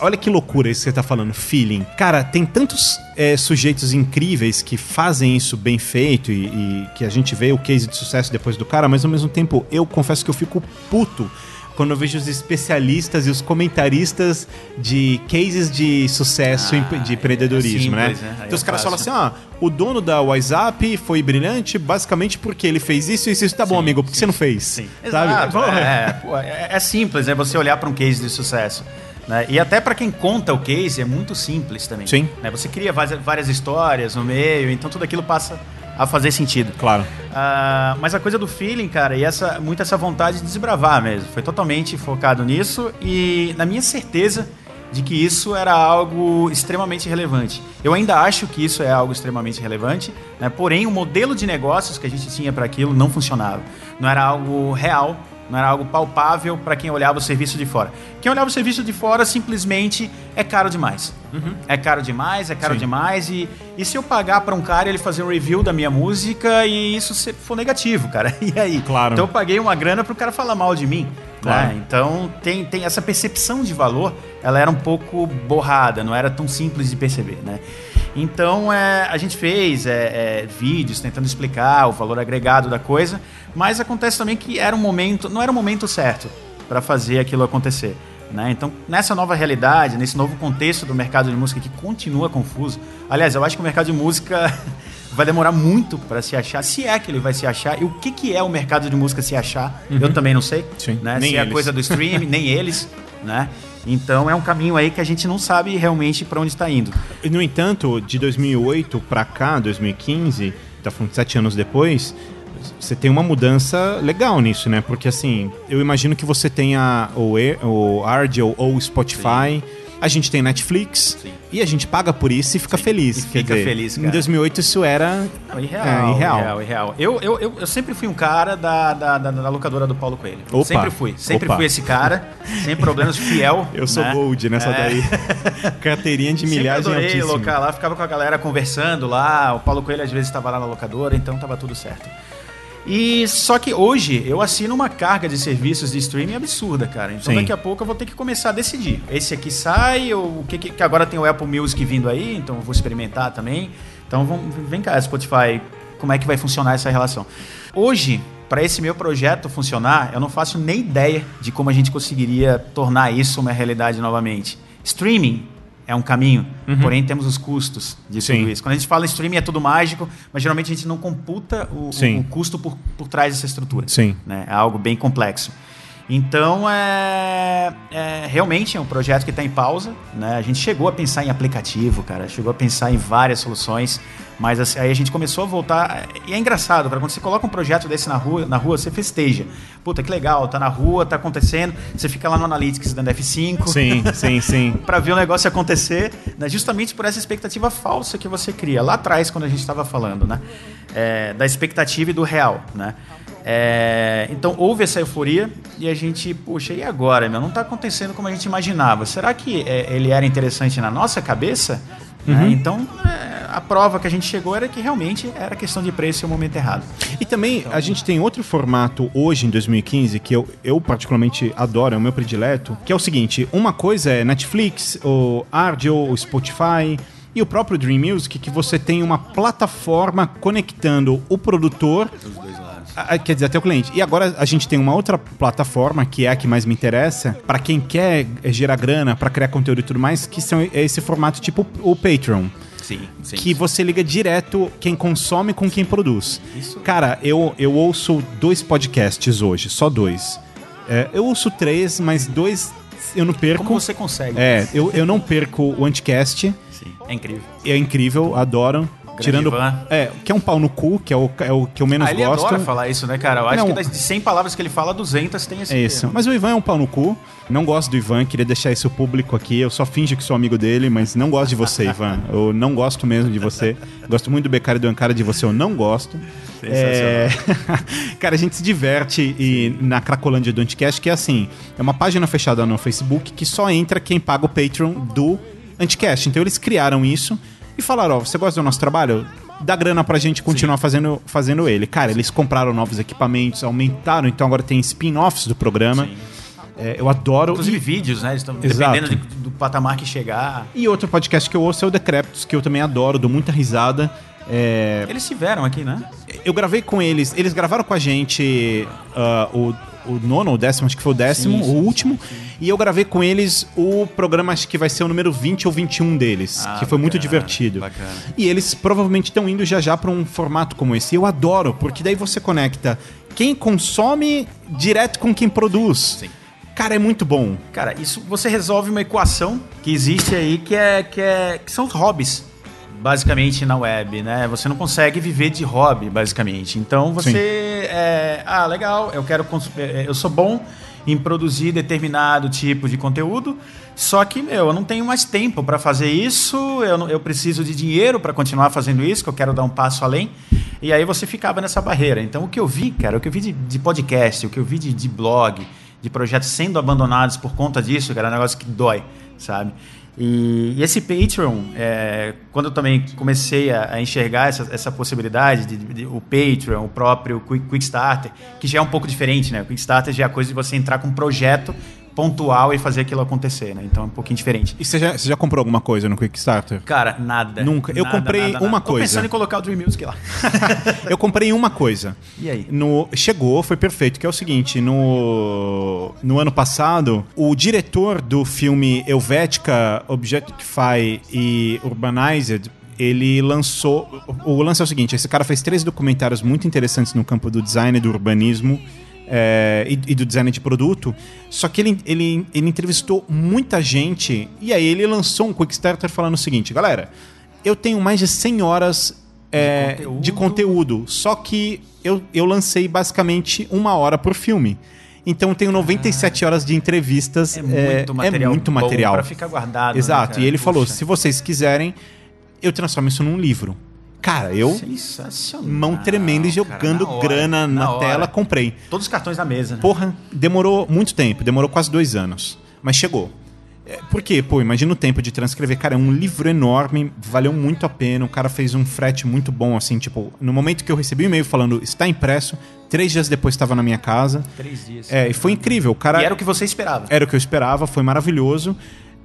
olha que loucura isso que você tá falando, feeling. Cara, tem tantos é, sujeitos incríveis que fazem isso bem feito e, e, que a gente vê o case de sucesso depois do cara, mas ao mesmo tempo eu confesso que eu fico puto quando eu vejo os especialistas e os comentaristas de cases de sucesso Ah, de é empreendedorismo, né? simples, né? Aí Então os é caras falam assim, ah, o dono da WhatsApp foi brilhante basicamente porque ele fez isso e isso. Tá bom, amigo, por que você não fez? Sim, exato. É, pô, é- é simples, é você olhar para um case de sucesso. né? E até para quem conta o case é muito simples também. Sim. né? Você cria várias, várias histórias no meio, então tudo aquilo passa a fazer sentido. Claro. Ah, mas a coisa do feeling, cara, e essa, muito essa vontade de desbravar mesmo. Foi totalmente focado nisso e na minha certeza de que isso era algo extremamente relevante. Eu ainda acho que isso é algo extremamente relevante, né? porém o modelo de negócios que a gente tinha para aquilo não funcionava. Não era algo real, não era algo palpável para quem olhava o serviço de fora. Quem olhava o serviço de fora simplesmente é caro demais. É caro demais, é caro Sim. demais. E, e se eu pagar para um cara ele fazer um review da minha música e isso se- for negativo, cara? E aí? Claro. Então eu paguei uma grana pro cara falar mal de mim. Claro. né? Então tem, tem essa percepção de valor, ela era um pouco borrada, não era tão simples de perceber, né? Então é, a gente fez é, é, vídeos tentando explicar o valor agregado da coisa, mas acontece também que era um momento, não era o momento certo para fazer aquilo acontecer. Né? Então, nessa nova realidade, nesse novo contexto do mercado de música que continua confuso, aliás, eu acho que o mercado de música vai demorar muito para se achar, se é que ele vai se achar, e o que, que é o mercado de música se achar, eu também não sei. Sim, Né? nem se é eles. coisa do streaming, nem eles. Né? Então é um caminho aí que a gente não sabe realmente para onde está indo. No entanto, de 2008 pra cá, 2015, tá falando sete anos depois, você tem uma mudança legal nisso, né? Porque assim, eu imagino que você tenha o, E- o Ardio ou o Spotify. A gente tem Netflix Sim. e a gente paga por isso e fica feliz. E fica dizer, feliz, Em cara. 2008 isso era Não, irreal, é, irreal. irreal, irreal. Eu, eu, eu, eu sempre fui um cara da, da, da, da locadora do Paulo Coelho. Opa. Sempre fui. Sempre Opa. fui esse cara, sem problemas, fiel. Eu sou né? gold nessa É. daí. Carteirinha de milhagem Sempre adorei altíssima. locar lá, ficava com a galera conversando lá. O Paulo Coelho às vezes estava lá na locadora, então tava tudo certo. E só que hoje eu assino uma carga de serviços de streaming absurda, cara. Então Sim. daqui a pouco eu vou ter que começar a decidir. Esse aqui sai, ou o que, que agora tem o Apple Music vindo aí, então eu vou experimentar também. Então vamos, vem cá, Spotify, como é que vai funcionar essa relação? Hoje, para esse meu projeto funcionar, eu não faço nem ideia de como a gente conseguiria tornar isso uma realidade novamente. Streaming é um caminho, porém temos os custos de Uhum. Sim. tudo isso. Quando a gente fala em streaming é tudo mágico, mas geralmente a gente não computa o, o- o custo por, por trás dessa estrutura. Sim. né? É algo bem complexo. Então, é, é- realmente é um projeto que está em pausa. Né? A gente chegou a pensar em aplicativo, cara, chegou a pensar em várias soluções, mas assim, aí a gente começou a voltar. E é engraçado, cara, quando você coloca um projeto desse na rua, na rua, você festeja. Puta, que legal, tá na rua, tá acontecendo. Você fica lá no Analytics dando F5 Sim, sim, sim. para ver o negócio acontecer, né? justamente por essa expectativa falsa que você cria lá atrás quando a gente estava falando, né? É, da expectativa e do real, né? É, então houve essa euforia e a gente, puxa, e agora? Meu? Não está acontecendo como a gente imaginava. Será que é, ele era interessante na nossa cabeça? Né? Então é, a prova que a gente chegou era que realmente era questão de preço e o momento errado. E também a gente tem outro formato hoje, em 2015, que eu, eu particularmente adoro, é o meu predileto, que é o seguinte: uma coisa é Netflix, o Ardio, o Spotify. E o próprio Dream Music, que você tem uma plataforma conectando o produtor a- a- Quer dizer, até o cliente. E agora a gente tem uma outra plataforma, que é a que mais me interessa, para quem quer eh, gerar grana, para criar conteúdo e tudo mais, que são é esse formato tipo o Patreon. Sim, sim. Que você liga direto quem consome com quem produz. Isso. Cara, eu, eu ouço dois podcasts hoje, só dois. É, eu ouço três, mas dois eu não perco. Como você consegue? É, eu, eu não perco o Anticast. Sim, é incrível. É incrível, adoro. Tirando. Ivan. É, que é um pau no cu, que é o, é o que eu menos Ah, ele gosto. adora falar isso, né, cara? Eu acho Não. que das de 100 palavras que ele fala, 200 tem esse É isso. termo. Mas o Ivan é um pau no cu. Não gosto do Ivan, queria deixar isso público aqui. Eu só finjo que sou amigo dele, mas não gosto de você, Ivan. Eu não gosto mesmo de você. Gosto muito do Becari do Ancara, de você eu não gosto. É... Cara, a gente se diverte e na Cracolândia do Anticast, que é assim: é uma página fechada no Facebook que só entra quem paga o Patreon do Anticast. Então eles criaram isso e falaram: Ó, você gosta do nosso trabalho? Dá grana pra gente continuar fazendo, fazendo ele. Cara, eles compraram novos equipamentos, aumentaram, então agora tem spin-offs do programa. Sim. É, eu adoro. Inclusive E- vídeos, né? Eles estão dependendo de- do patamar que chegar. E outro podcast que eu ouço é o Decreptus, que eu também adoro, dou muita risada. É, Eles tiveram aqui, né? eu gravei com eles, eles gravaram com a gente ah, o, o nono ou décimo, acho que foi o décimo, Sim, sim, o último, e eu gravei com eles o programa, acho que vai ser o número 20 ou 21 deles, Ah, que foi muito bacana, divertido. bacana. E eles provavelmente estão indo já já para um formato como esse. E eu adoro, porque daí você conecta quem consome direto com quem produz. Sim. Cara, é muito bom. Cara, isso você resolve uma equação que existe aí que é que, é, que são os hobbies, basicamente na web, né? Você não consegue viver de hobby, basicamente. Então você é, ah, legal, eu quero cons- é, eu sou bom em produzir determinado tipo de conteúdo, só que meu, eu não tenho mais tempo para fazer isso, eu, eu preciso de dinheiro para continuar fazendo isso, que eu quero dar um passo além. E aí você ficava nessa barreira. Então o que eu vi, cara, o que eu vi de, de podcast, o que eu vi de, de blog, de projetos sendo abandonados por conta disso, cara, é um negócio que dói, sabe? E, e esse Patreon, é, quando eu também comecei a, a enxergar essa, essa possibilidade, de, de- o Patreon, o próprio Quick, Quickstarter, que já é um pouco diferente, né? O Quickstarter já é a coisa de você entrar com um projeto pontual e fazer aquilo acontecer, né? Então é um pouquinho diferente. E você já, você já comprou alguma coisa no Quickstarter? Cara, nada. Nunca. Eu Nada, comprei nada, nada. uma Tô coisa. pensando em colocar o Dream Music lá. Eu comprei uma coisa. E aí? No, chegou, foi perfeito, que é o seguinte, no, no ano passado, o diretor do filme Helvética, Objectify e Urbanized, ele lançou... O, o lance é o seguinte, esse cara fez três documentários muito interessantes no campo do design e do urbanismo, é, e, e do design de produto, só que ele, ele, ele entrevistou muita gente e aí ele lançou um Quickstarter falando o seguinte, galera, eu tenho mais de 100 horas é, conteúdo. de conteúdo, só que eu, eu lancei basicamente uma hora por filme. Então eu tenho 97 horas de entrevistas. É muito material. É muito material. Pra ficar guardado. Exato. né, e ele falou: Puxa. se vocês quiserem, eu transformo isso num livro. Cara, eu, Sensacional. mão tremenda e cara, jogando na hora, grana na, hora. tela, comprei. Todos os cartões na mesa. né? Porra, demorou muito tempo, demorou quase dois anos. Mas chegou. É, Por quê? Pô, imagina o tempo de transcrever. Cara, é um livro enorme, valeu muito a pena. O cara fez um frete muito bom, assim, tipo, no momento que eu recebi o e-mail falando está impresso, três dias depois estava na minha casa. Três dias. É, e foi incrível. O cara E era o que você esperava. era o que eu esperava, foi maravilhoso.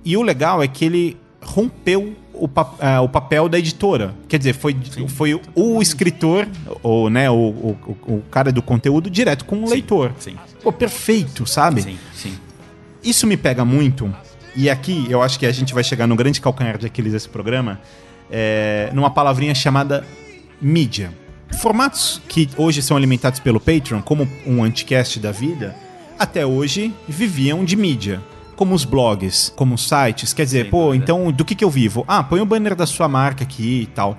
E o legal é que ele rompeu o, pa- ah, o papel da editora. Quer dizer, foi, foi o escritor, ou né, o, o, o- o cara do conteúdo, direto com o leitor. sim. Pô, perfeito, sabe? Sim, sim. Isso me pega muito. E aqui eu acho que a gente vai chegar no grande calcanhar de Aquiles desse programa, é, numa palavrinha chamada mídia. Formatos que hoje são alimentados pelo Patreon, como um anticast da vida, até hoje viviam de mídia. Como os blogs, como os sites. Quer dizer, Sem pô, dúvida. então do que, que eu vivo? Ah, põe o banner da sua marca aqui e tal.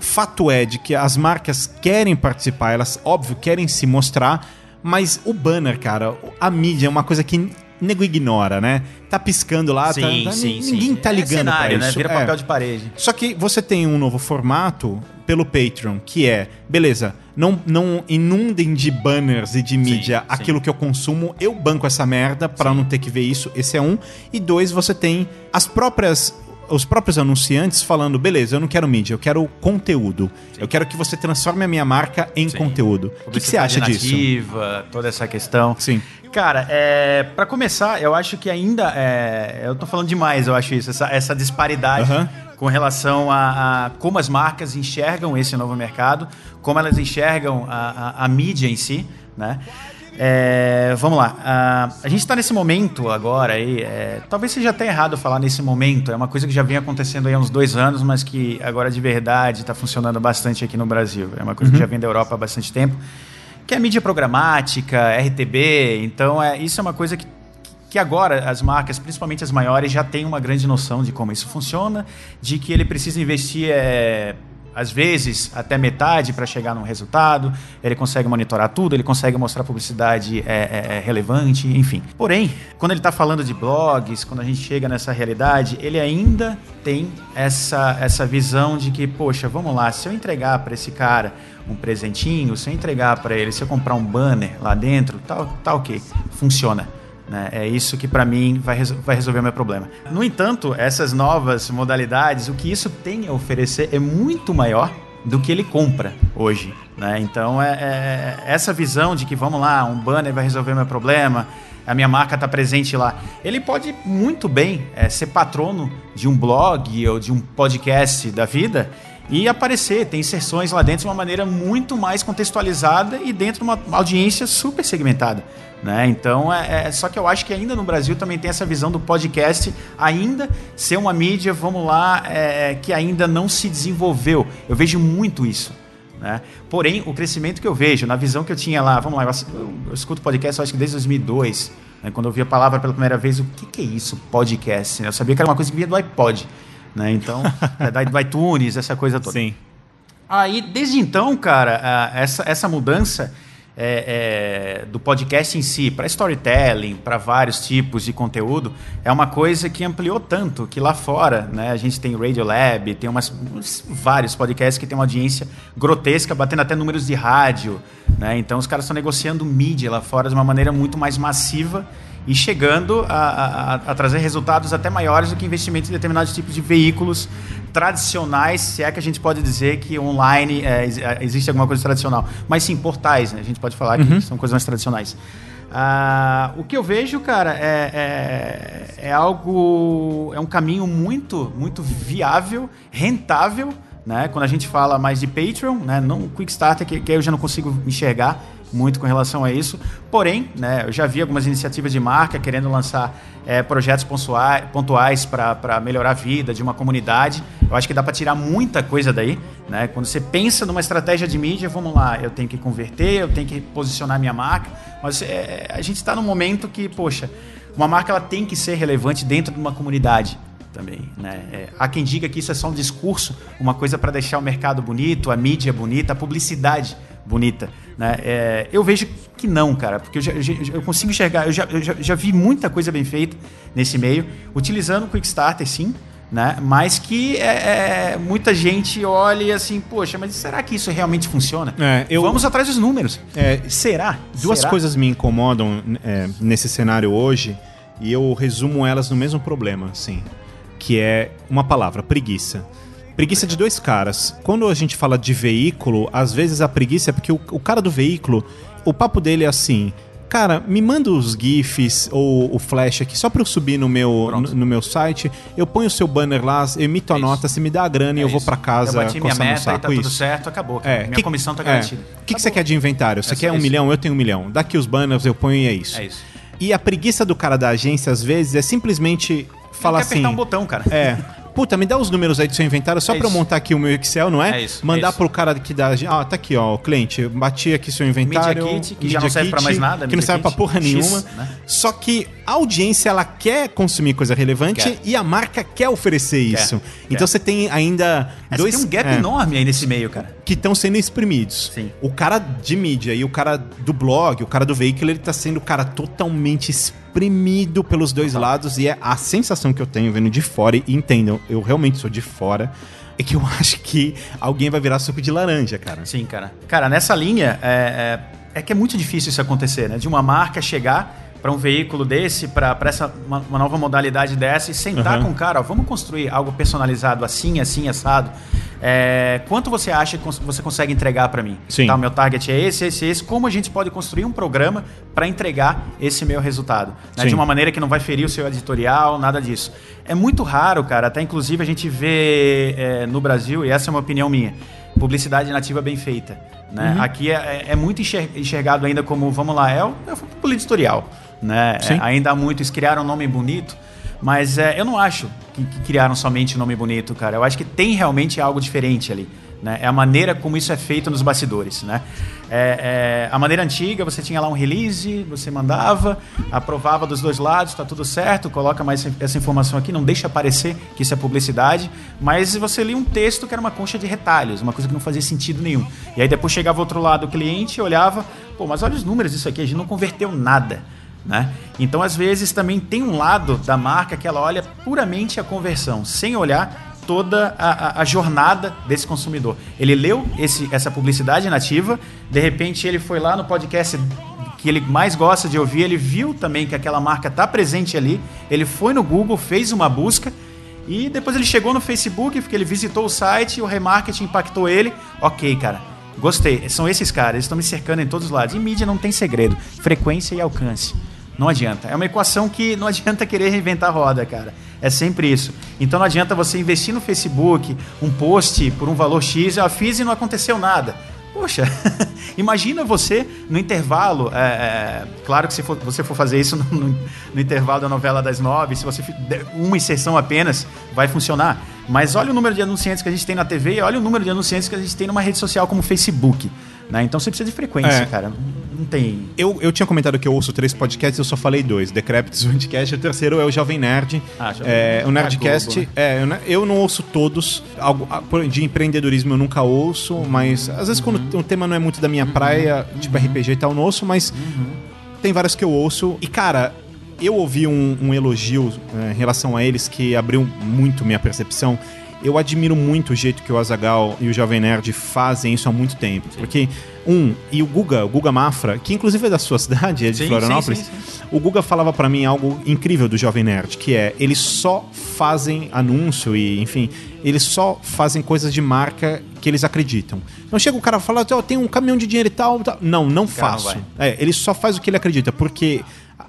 Fato é de que as marcas querem participar, elas, óbvio, querem se mostrar, mas o banner, cara, a mídia é uma coisa que nego ignora, né? Tá piscando lá, tá, Sim, tá- sim, sim. ninguém tá É ligando cenário, pra né? isso. Vira É. papel de parede. Só que você tem um novo formato pelo Patreon, que é, beleza, não, não inundem de banners e de mídia sim. aquilo que eu consumo, eu banco essa merda pra não ter que ver isso, esse é um. E dois, você tem as próprias os próprios anunciantes falando, beleza, eu não quero mídia, eu quero conteúdo. Eu quero que você transforme a minha marca em conteúdo. O que, que você acha disso? Toda essa questão. Sim. Cara, é, para começar, eu acho que ainda. É, eu tô falando demais, eu acho isso, essa, essa disparidade Aham. Com relação a, a como as marcas enxergam esse novo mercado, como elas enxergam a, a- a mídia em si, né? É, vamos lá. A, a gente está nesse momento agora aí. é, talvez seja até errado falar nesse momento. É uma coisa que já vem acontecendo aí há uns dois anos, mas que agora de verdade está funcionando bastante aqui no Brasil. É uma coisa que já vem da Europa há bastante tempo que é mídia programática, RTB. Então, é, isso é uma coisa que, que agora as marcas, principalmente as maiores, já têm uma grande noção de como isso funciona, de que ele precisa investir. é, às vezes até metade para chegar num resultado, ele consegue monitorar tudo, ele consegue mostrar publicidade é, é, é relevante, enfim. Porém, quando ele está falando de blogs, quando a gente chega nessa realidade, ele ainda tem essa, essa visão de que, poxa, vamos lá, se eu entregar para esse cara um presentinho, se eu entregar para ele, se eu comprar um banner lá dentro, tá, tá ok, funciona. Né? É isso que para mim vai, vai resolver o meu problema. No entanto, essas novas modalidades, o que isso tem a oferecer é muito maior do que ele compra hoje. Né? Então, é, é- essa visão de que, vamos lá, um banner vai resolver meu problema, a minha marca está presente lá. Ele pode muito bem é, ser patrono de um blog ou de um podcast da vida e aparecer, tem inserções lá dentro de uma maneira muito mais contextualizada e dentro de uma audiência super segmentada. Né? Então, é, é, só que eu acho que ainda no Brasil também tem essa visão do podcast ainda ser uma mídia, vamos lá, é, que ainda não se desenvolveu. Eu vejo muito isso. Né? Porém, o crescimento que eu vejo, na visão que eu tinha lá, vamos lá, eu, eu escuto podcast acho que desde 2002, né? quando eu vi a palavra pela primeira vez, o que, que é isso, podcast? Eu sabia que era uma coisa que vinha do iPod, né? então, é, do iTunes, essa coisa toda. Sim. Aí, desde então, cara, essa, essa mudança é, é, do podcast em si para storytelling, para vários tipos de conteúdo, é uma coisa que ampliou tanto que lá fora, né, a gente tem Radio Lab, tem umas, vários podcasts que tem uma audiência grotesca, batendo até números de rádio. Né, então os caras estão negociando mídia lá fora de uma maneira muito mais massiva e chegando a, a, a, trazer resultados até maiores do que investimentos em determinados tipos de veículos tradicionais, se é que a gente pode dizer que online é, é existe alguma coisa tradicional. Mas sim, portais, né? a gente pode falar que uhum. são coisas mais tradicionais. Ah, o que eu vejo, cara, é, é, é, algo. É um caminho muito, muito viável, rentável. Né? Quando a gente fala mais de Patreon, né? não Quickstarter, que, que eu já não consigo enxergar muito com relação a isso. Porém, né, eu já vi algumas iniciativas de marca querendo lançar é, projetos pontuais para melhorar a vida de uma comunidade. Eu acho que dá para tirar muita coisa daí. Né? Quando você pensa numa estratégia de mídia, vamos lá, eu tenho que converter, eu tenho que posicionar minha marca. Mas é, a gente está num momento que, poxa, uma marca ela tem que ser relevante dentro de uma comunidade também. Né? É, há quem diga que isso é só um discurso, uma coisa para deixar o mercado bonito, a mídia bonita, a publicidade bonita. Né? É, eu vejo que não, cara, porque eu, já, eu consigo enxergar, eu já, eu já, já, vi muita coisa bem feita nesse meio, utilizando o Quickstarter, sim, né? mas que é, é, muita gente olha assim, poxa, mas será que isso realmente funciona? É, eu, Vamos atrás dos números. É, será? Duas será? coisas me incomodam é, nesse cenário hoje e eu resumo elas no mesmo problema, sim, que é uma palavra, preguiça. Preguiça de dois caras. Quando a gente fala de veículo, às vezes a preguiça é porque o, o cara do veículo, o papo dele é assim: cara, me manda os GIFs ou o flash aqui só pra eu subir no meu, no, no, meu site. Eu ponho o seu banner lá, emito a é nota, você me dá a grana é e eu isso. vou pra casa eu bati minha meta saco, e tá isso. tudo certo, acabou. É, minha que, comissão tá garantida. O é. que, que você quer de inventário? Você é quer um isso. milhão? Eu tenho um milhão. Daqui os banners, eu ponho e é isso. É isso. E a preguiça do cara da agência, às vezes, é simplesmente falar assim. apertar um botão, cara. É. Puta, me dá os números aí do seu inventário só é pra eu montar aqui o meu Excel, não é? É isso. Mandar é isso. pro cara que dá. Ah, tá aqui, ó, o cliente. Bati aqui seu inventário. Media Kit, que já não serve kit, pra mais nada. Que não serve pra porra X, nenhuma. Né? Só que a audiência, ela quer consumir coisa relevante quer. e a marca quer oferecer quer. isso. Quer. Então você tem ainda é, dois. Tem um gap é, enorme aí nesse meio, cara. Que estão sendo exprimidos. Sim. O cara de mídia e o cara do blog, o cara do veículo, ele tá sendo o cara totalmente exprimido espremido pelos dois lados e é a sensação que eu tenho vendo de fora, e entendam, eu realmente sou de fora, é que eu acho que alguém vai virar suco de laranja, cara. Sim, cara. Cara, nessa linha, é, é, é que é muito difícil isso acontecer, né? De uma marca chegar para um veículo desse, para essa uma, uma, nova modalidade dessa e sentar uhum. com o cara, ó, vamos construir algo personalizado assim, assim, assado. É, quanto você acha que você consegue entregar para mim? Sim. Tá, o meu target é esse, esse, esse. Como a gente pode construir um programa para entregar esse meu resultado? Né? De uma maneira que não vai ferir o seu editorial, nada disso. É muito raro, cara. Até inclusive a gente vê é, no Brasil, e essa é uma opinião minha, publicidade nativa bem feita. Né? Uhum. Aqui é, é, muito enxergado ainda como, vamos lá, é o, é o editorial né? É, ainda há muitos criaram um nome bonito, mas é, eu não acho que, que criaram somente um nome bonito, cara. Eu acho que tem realmente algo diferente ali. Né? É a maneira como isso é feito nos bastidores. Né? É, é, a maneira antiga, você tinha lá um release, você mandava, aprovava dos dois lados, está tudo certo, coloca mais essa informação aqui, não deixa aparecer que isso é publicidade, mas você lia um texto que era uma concha de retalhos, uma coisa que não fazia sentido nenhum. E aí depois chegava o outro lado o cliente olhava, pô, mas olha os números disso aqui, a gente não converteu nada. Né? Então, às vezes, também tem um lado da marca que ela olha puramente a conversão, sem olhar toda a, a, a jornada desse consumidor. Ele leu esse, essa publicidade nativa, de repente ele foi lá no podcast que ele mais gosta de ouvir, ele viu também que aquela marca está presente ali, ele foi no Google, fez uma busca e depois ele chegou no Facebook, porque ele visitou o site, o remarketing impactou ele. Ok, cara, gostei. São esses caras, estão me cercando em todos os lados. E mídia não tem segredo, frequência e alcance. Não adianta. É uma equação que não adianta querer reinventar a roda, cara. É sempre isso. Então não adianta você investir no Facebook um post por um valor X, eu fiz e não aconteceu nada. Poxa, imagina você no intervalo. É, é, claro que se for, você for fazer isso no, no, no, intervalo da novela das nove, se você uma inserção apenas, vai funcionar. Mas olha o número de anunciantes que a gente tem na TV e olha o número de anunciantes que a gente tem numa rede social como o Facebook. Né? Então você precisa de frequência, é. cara. Não tem. Eu, eu tinha comentado que eu ouço três podcasts, eu só falei dois: Decréptos, o Anticast. O terceiro é o Jovem Nerd. Ah, Jovem é, O Nerdcast. Ah, é, eu não ouço todos. De empreendedorismo eu nunca ouço, mas às vezes quando uhum. o tema não é muito da minha uhum. praia, tipo uhum. RPG e tal, eu não ouço, mas uhum. tem vários que eu ouço. E cara, eu ouvi um, um elogio é, em relação a eles que abriu muito minha percepção eu admiro muito o jeito que o Azagal e o Jovem Nerd fazem isso há muito tempo. Sim. Porque, um, e o Guga, o Guga Mafra, que inclusive é da sua cidade, é de sim, Florianópolis, sim, o Guga falava para mim algo incrível do Jovem Nerd, que é, eles só fazem anúncio e, enfim, eles só fazem coisas de marca que eles acreditam. Não chega o cara e fala, oh, tem um caminhão de dinheiro e tal. tal. Não, não faço. Não é, ele só faz o que ele acredita, porque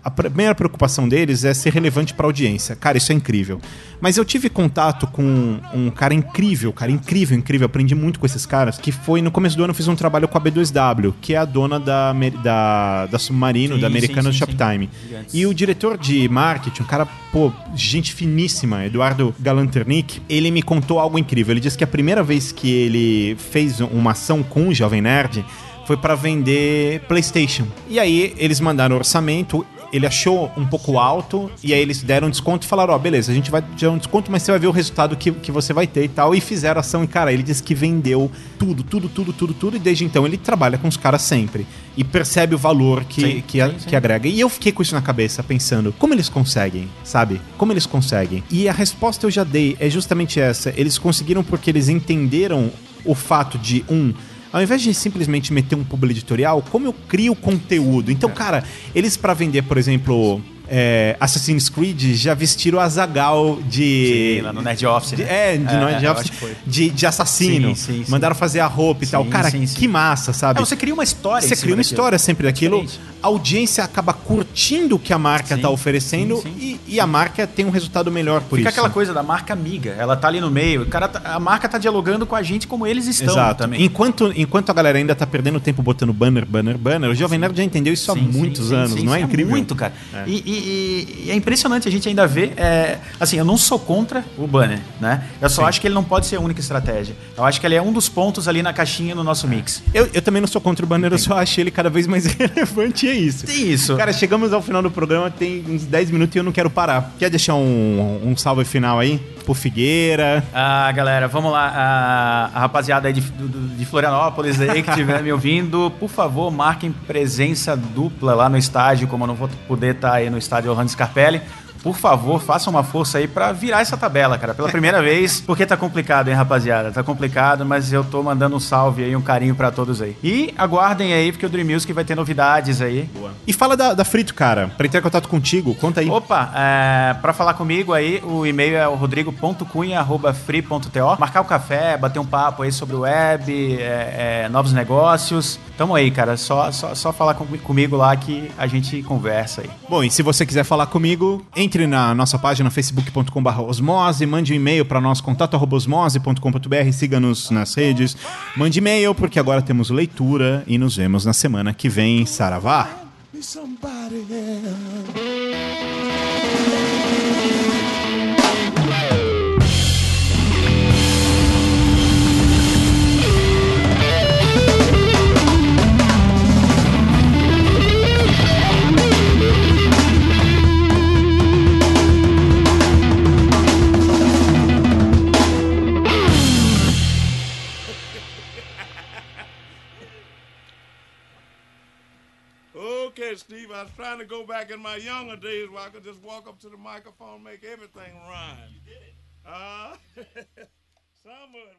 a primeira preocupação deles é ser relevante para a audiência. Cara, isso é incrível. Mas eu tive contato com um cara incrível, cara, incrível, incrível. Aprendi muito com esses caras. Que foi no começo do ano eu fiz um trabalho com a B2W, que é a dona da, da, da Submarino, sim, da Americana Shoptime. E o diretor de marketing, um cara, pô, gente finíssima, Eduardo Galanternick, ele me contou algo incrível. Ele disse que a primeira vez que ele fez uma ação com o Jovem Nerd foi para vender PlayStation. E aí eles mandaram orçamento ele achou um pouco alto e aí eles deram um desconto e falaram: Ó, oh, beleza, a gente vai dar um desconto, mas você vai ver o resultado que, que você vai ter e tal. E fizeram ação e, cara, ele disse que vendeu tudo, tudo, tudo, tudo, tudo. E desde então ele trabalha com os caras sempre e percebe o valor que, sim, que, sim, sim. que agrega. E eu fiquei com isso na cabeça, pensando: como eles conseguem, sabe? Como eles conseguem? E a resposta eu já dei, é justamente essa: eles conseguiram porque eles entenderam o fato de, um, ao invés de simplesmente meter um publi editorial, como eu crio conteúdo? Então, cara, eles para vender, por exemplo, é, Assassin's Creed já vestiram a Zagal de. Sim, lá no Nerd Office. De, né? É, de, é, Nerd Office, de, de assassino. Sim, sim, Mandaram fazer a roupa e tal. Cara, que massa, sabe? É, você cria uma história. Você cria uma história sempre daquilo. A audiência acaba curtindo o que a marca está oferecendo e, e, a marca tem um resultado melhor por Fica isso. aquela coisa da marca amiga. Ela tá ali no meio. O cara tá, a marca tá dialogando com a gente como eles estão Exato. também. Enquanto, enquanto a galera ainda tá perdendo tempo botando banner, banner, banner, o Jovem Nerd já entendeu isso há muitos anos, não é, é incrível? Muito, cara. É. E, e, e é impressionante a gente ainda ver. É, assim, eu não sou contra o banner, né? Eu só Sim. acho que ele não pode ser a única estratégia. Eu acho que ele é um dos pontos ali na caixinha no nosso mix. Eu, eu também não sou contra o banner, eu só acho ele cada vez mais relevante e é isso. Tem isso. Cara, chegamos ao final do programa, tem uns 10 minutos e eu não quero parar. Quer deixar um, um salve final aí? Por Figueira. Ah, galera, vamos lá. A, a rapaziada aí de, de Florianópolis aí que estiver me ouvindo, por favor, marquem presença dupla lá no estádio, como eu não vou poder estar aí no estádio Orlando Scarpelli por favor, faça uma força aí para virar essa tabela, cara, pela primeira vez, porque tá complicado, hein, rapaziada? Tá complicado, mas eu tô mandando um salve aí, um carinho para todos aí. E aguardem aí, porque o Dream Music vai ter novidades aí. Boa. E fala da, da Frito, cara, pra entrar em contato contigo, conta aí. Opa, é, pra falar comigo aí, o e-mail é o rodrigo.cunha.free.to. Marcar o café, bater um papo aí sobre web, é, é, novos negócios. Tamo aí, cara, só, só, só falar com, comigo lá que a gente conversa aí. Bom, e se você quiser falar comigo, entre na nossa página facebook.com.br osmose, mande um e-mail para nosso contato osmose.com.br, siga-nos nas redes, mande e-mail, porque agora temos leitura e nos vemos na semana que vem. Saravá! Steve. I was trying to go back in my younger days where I could just walk up to the microphone and make everything rhyme. You did it. Uh, some of it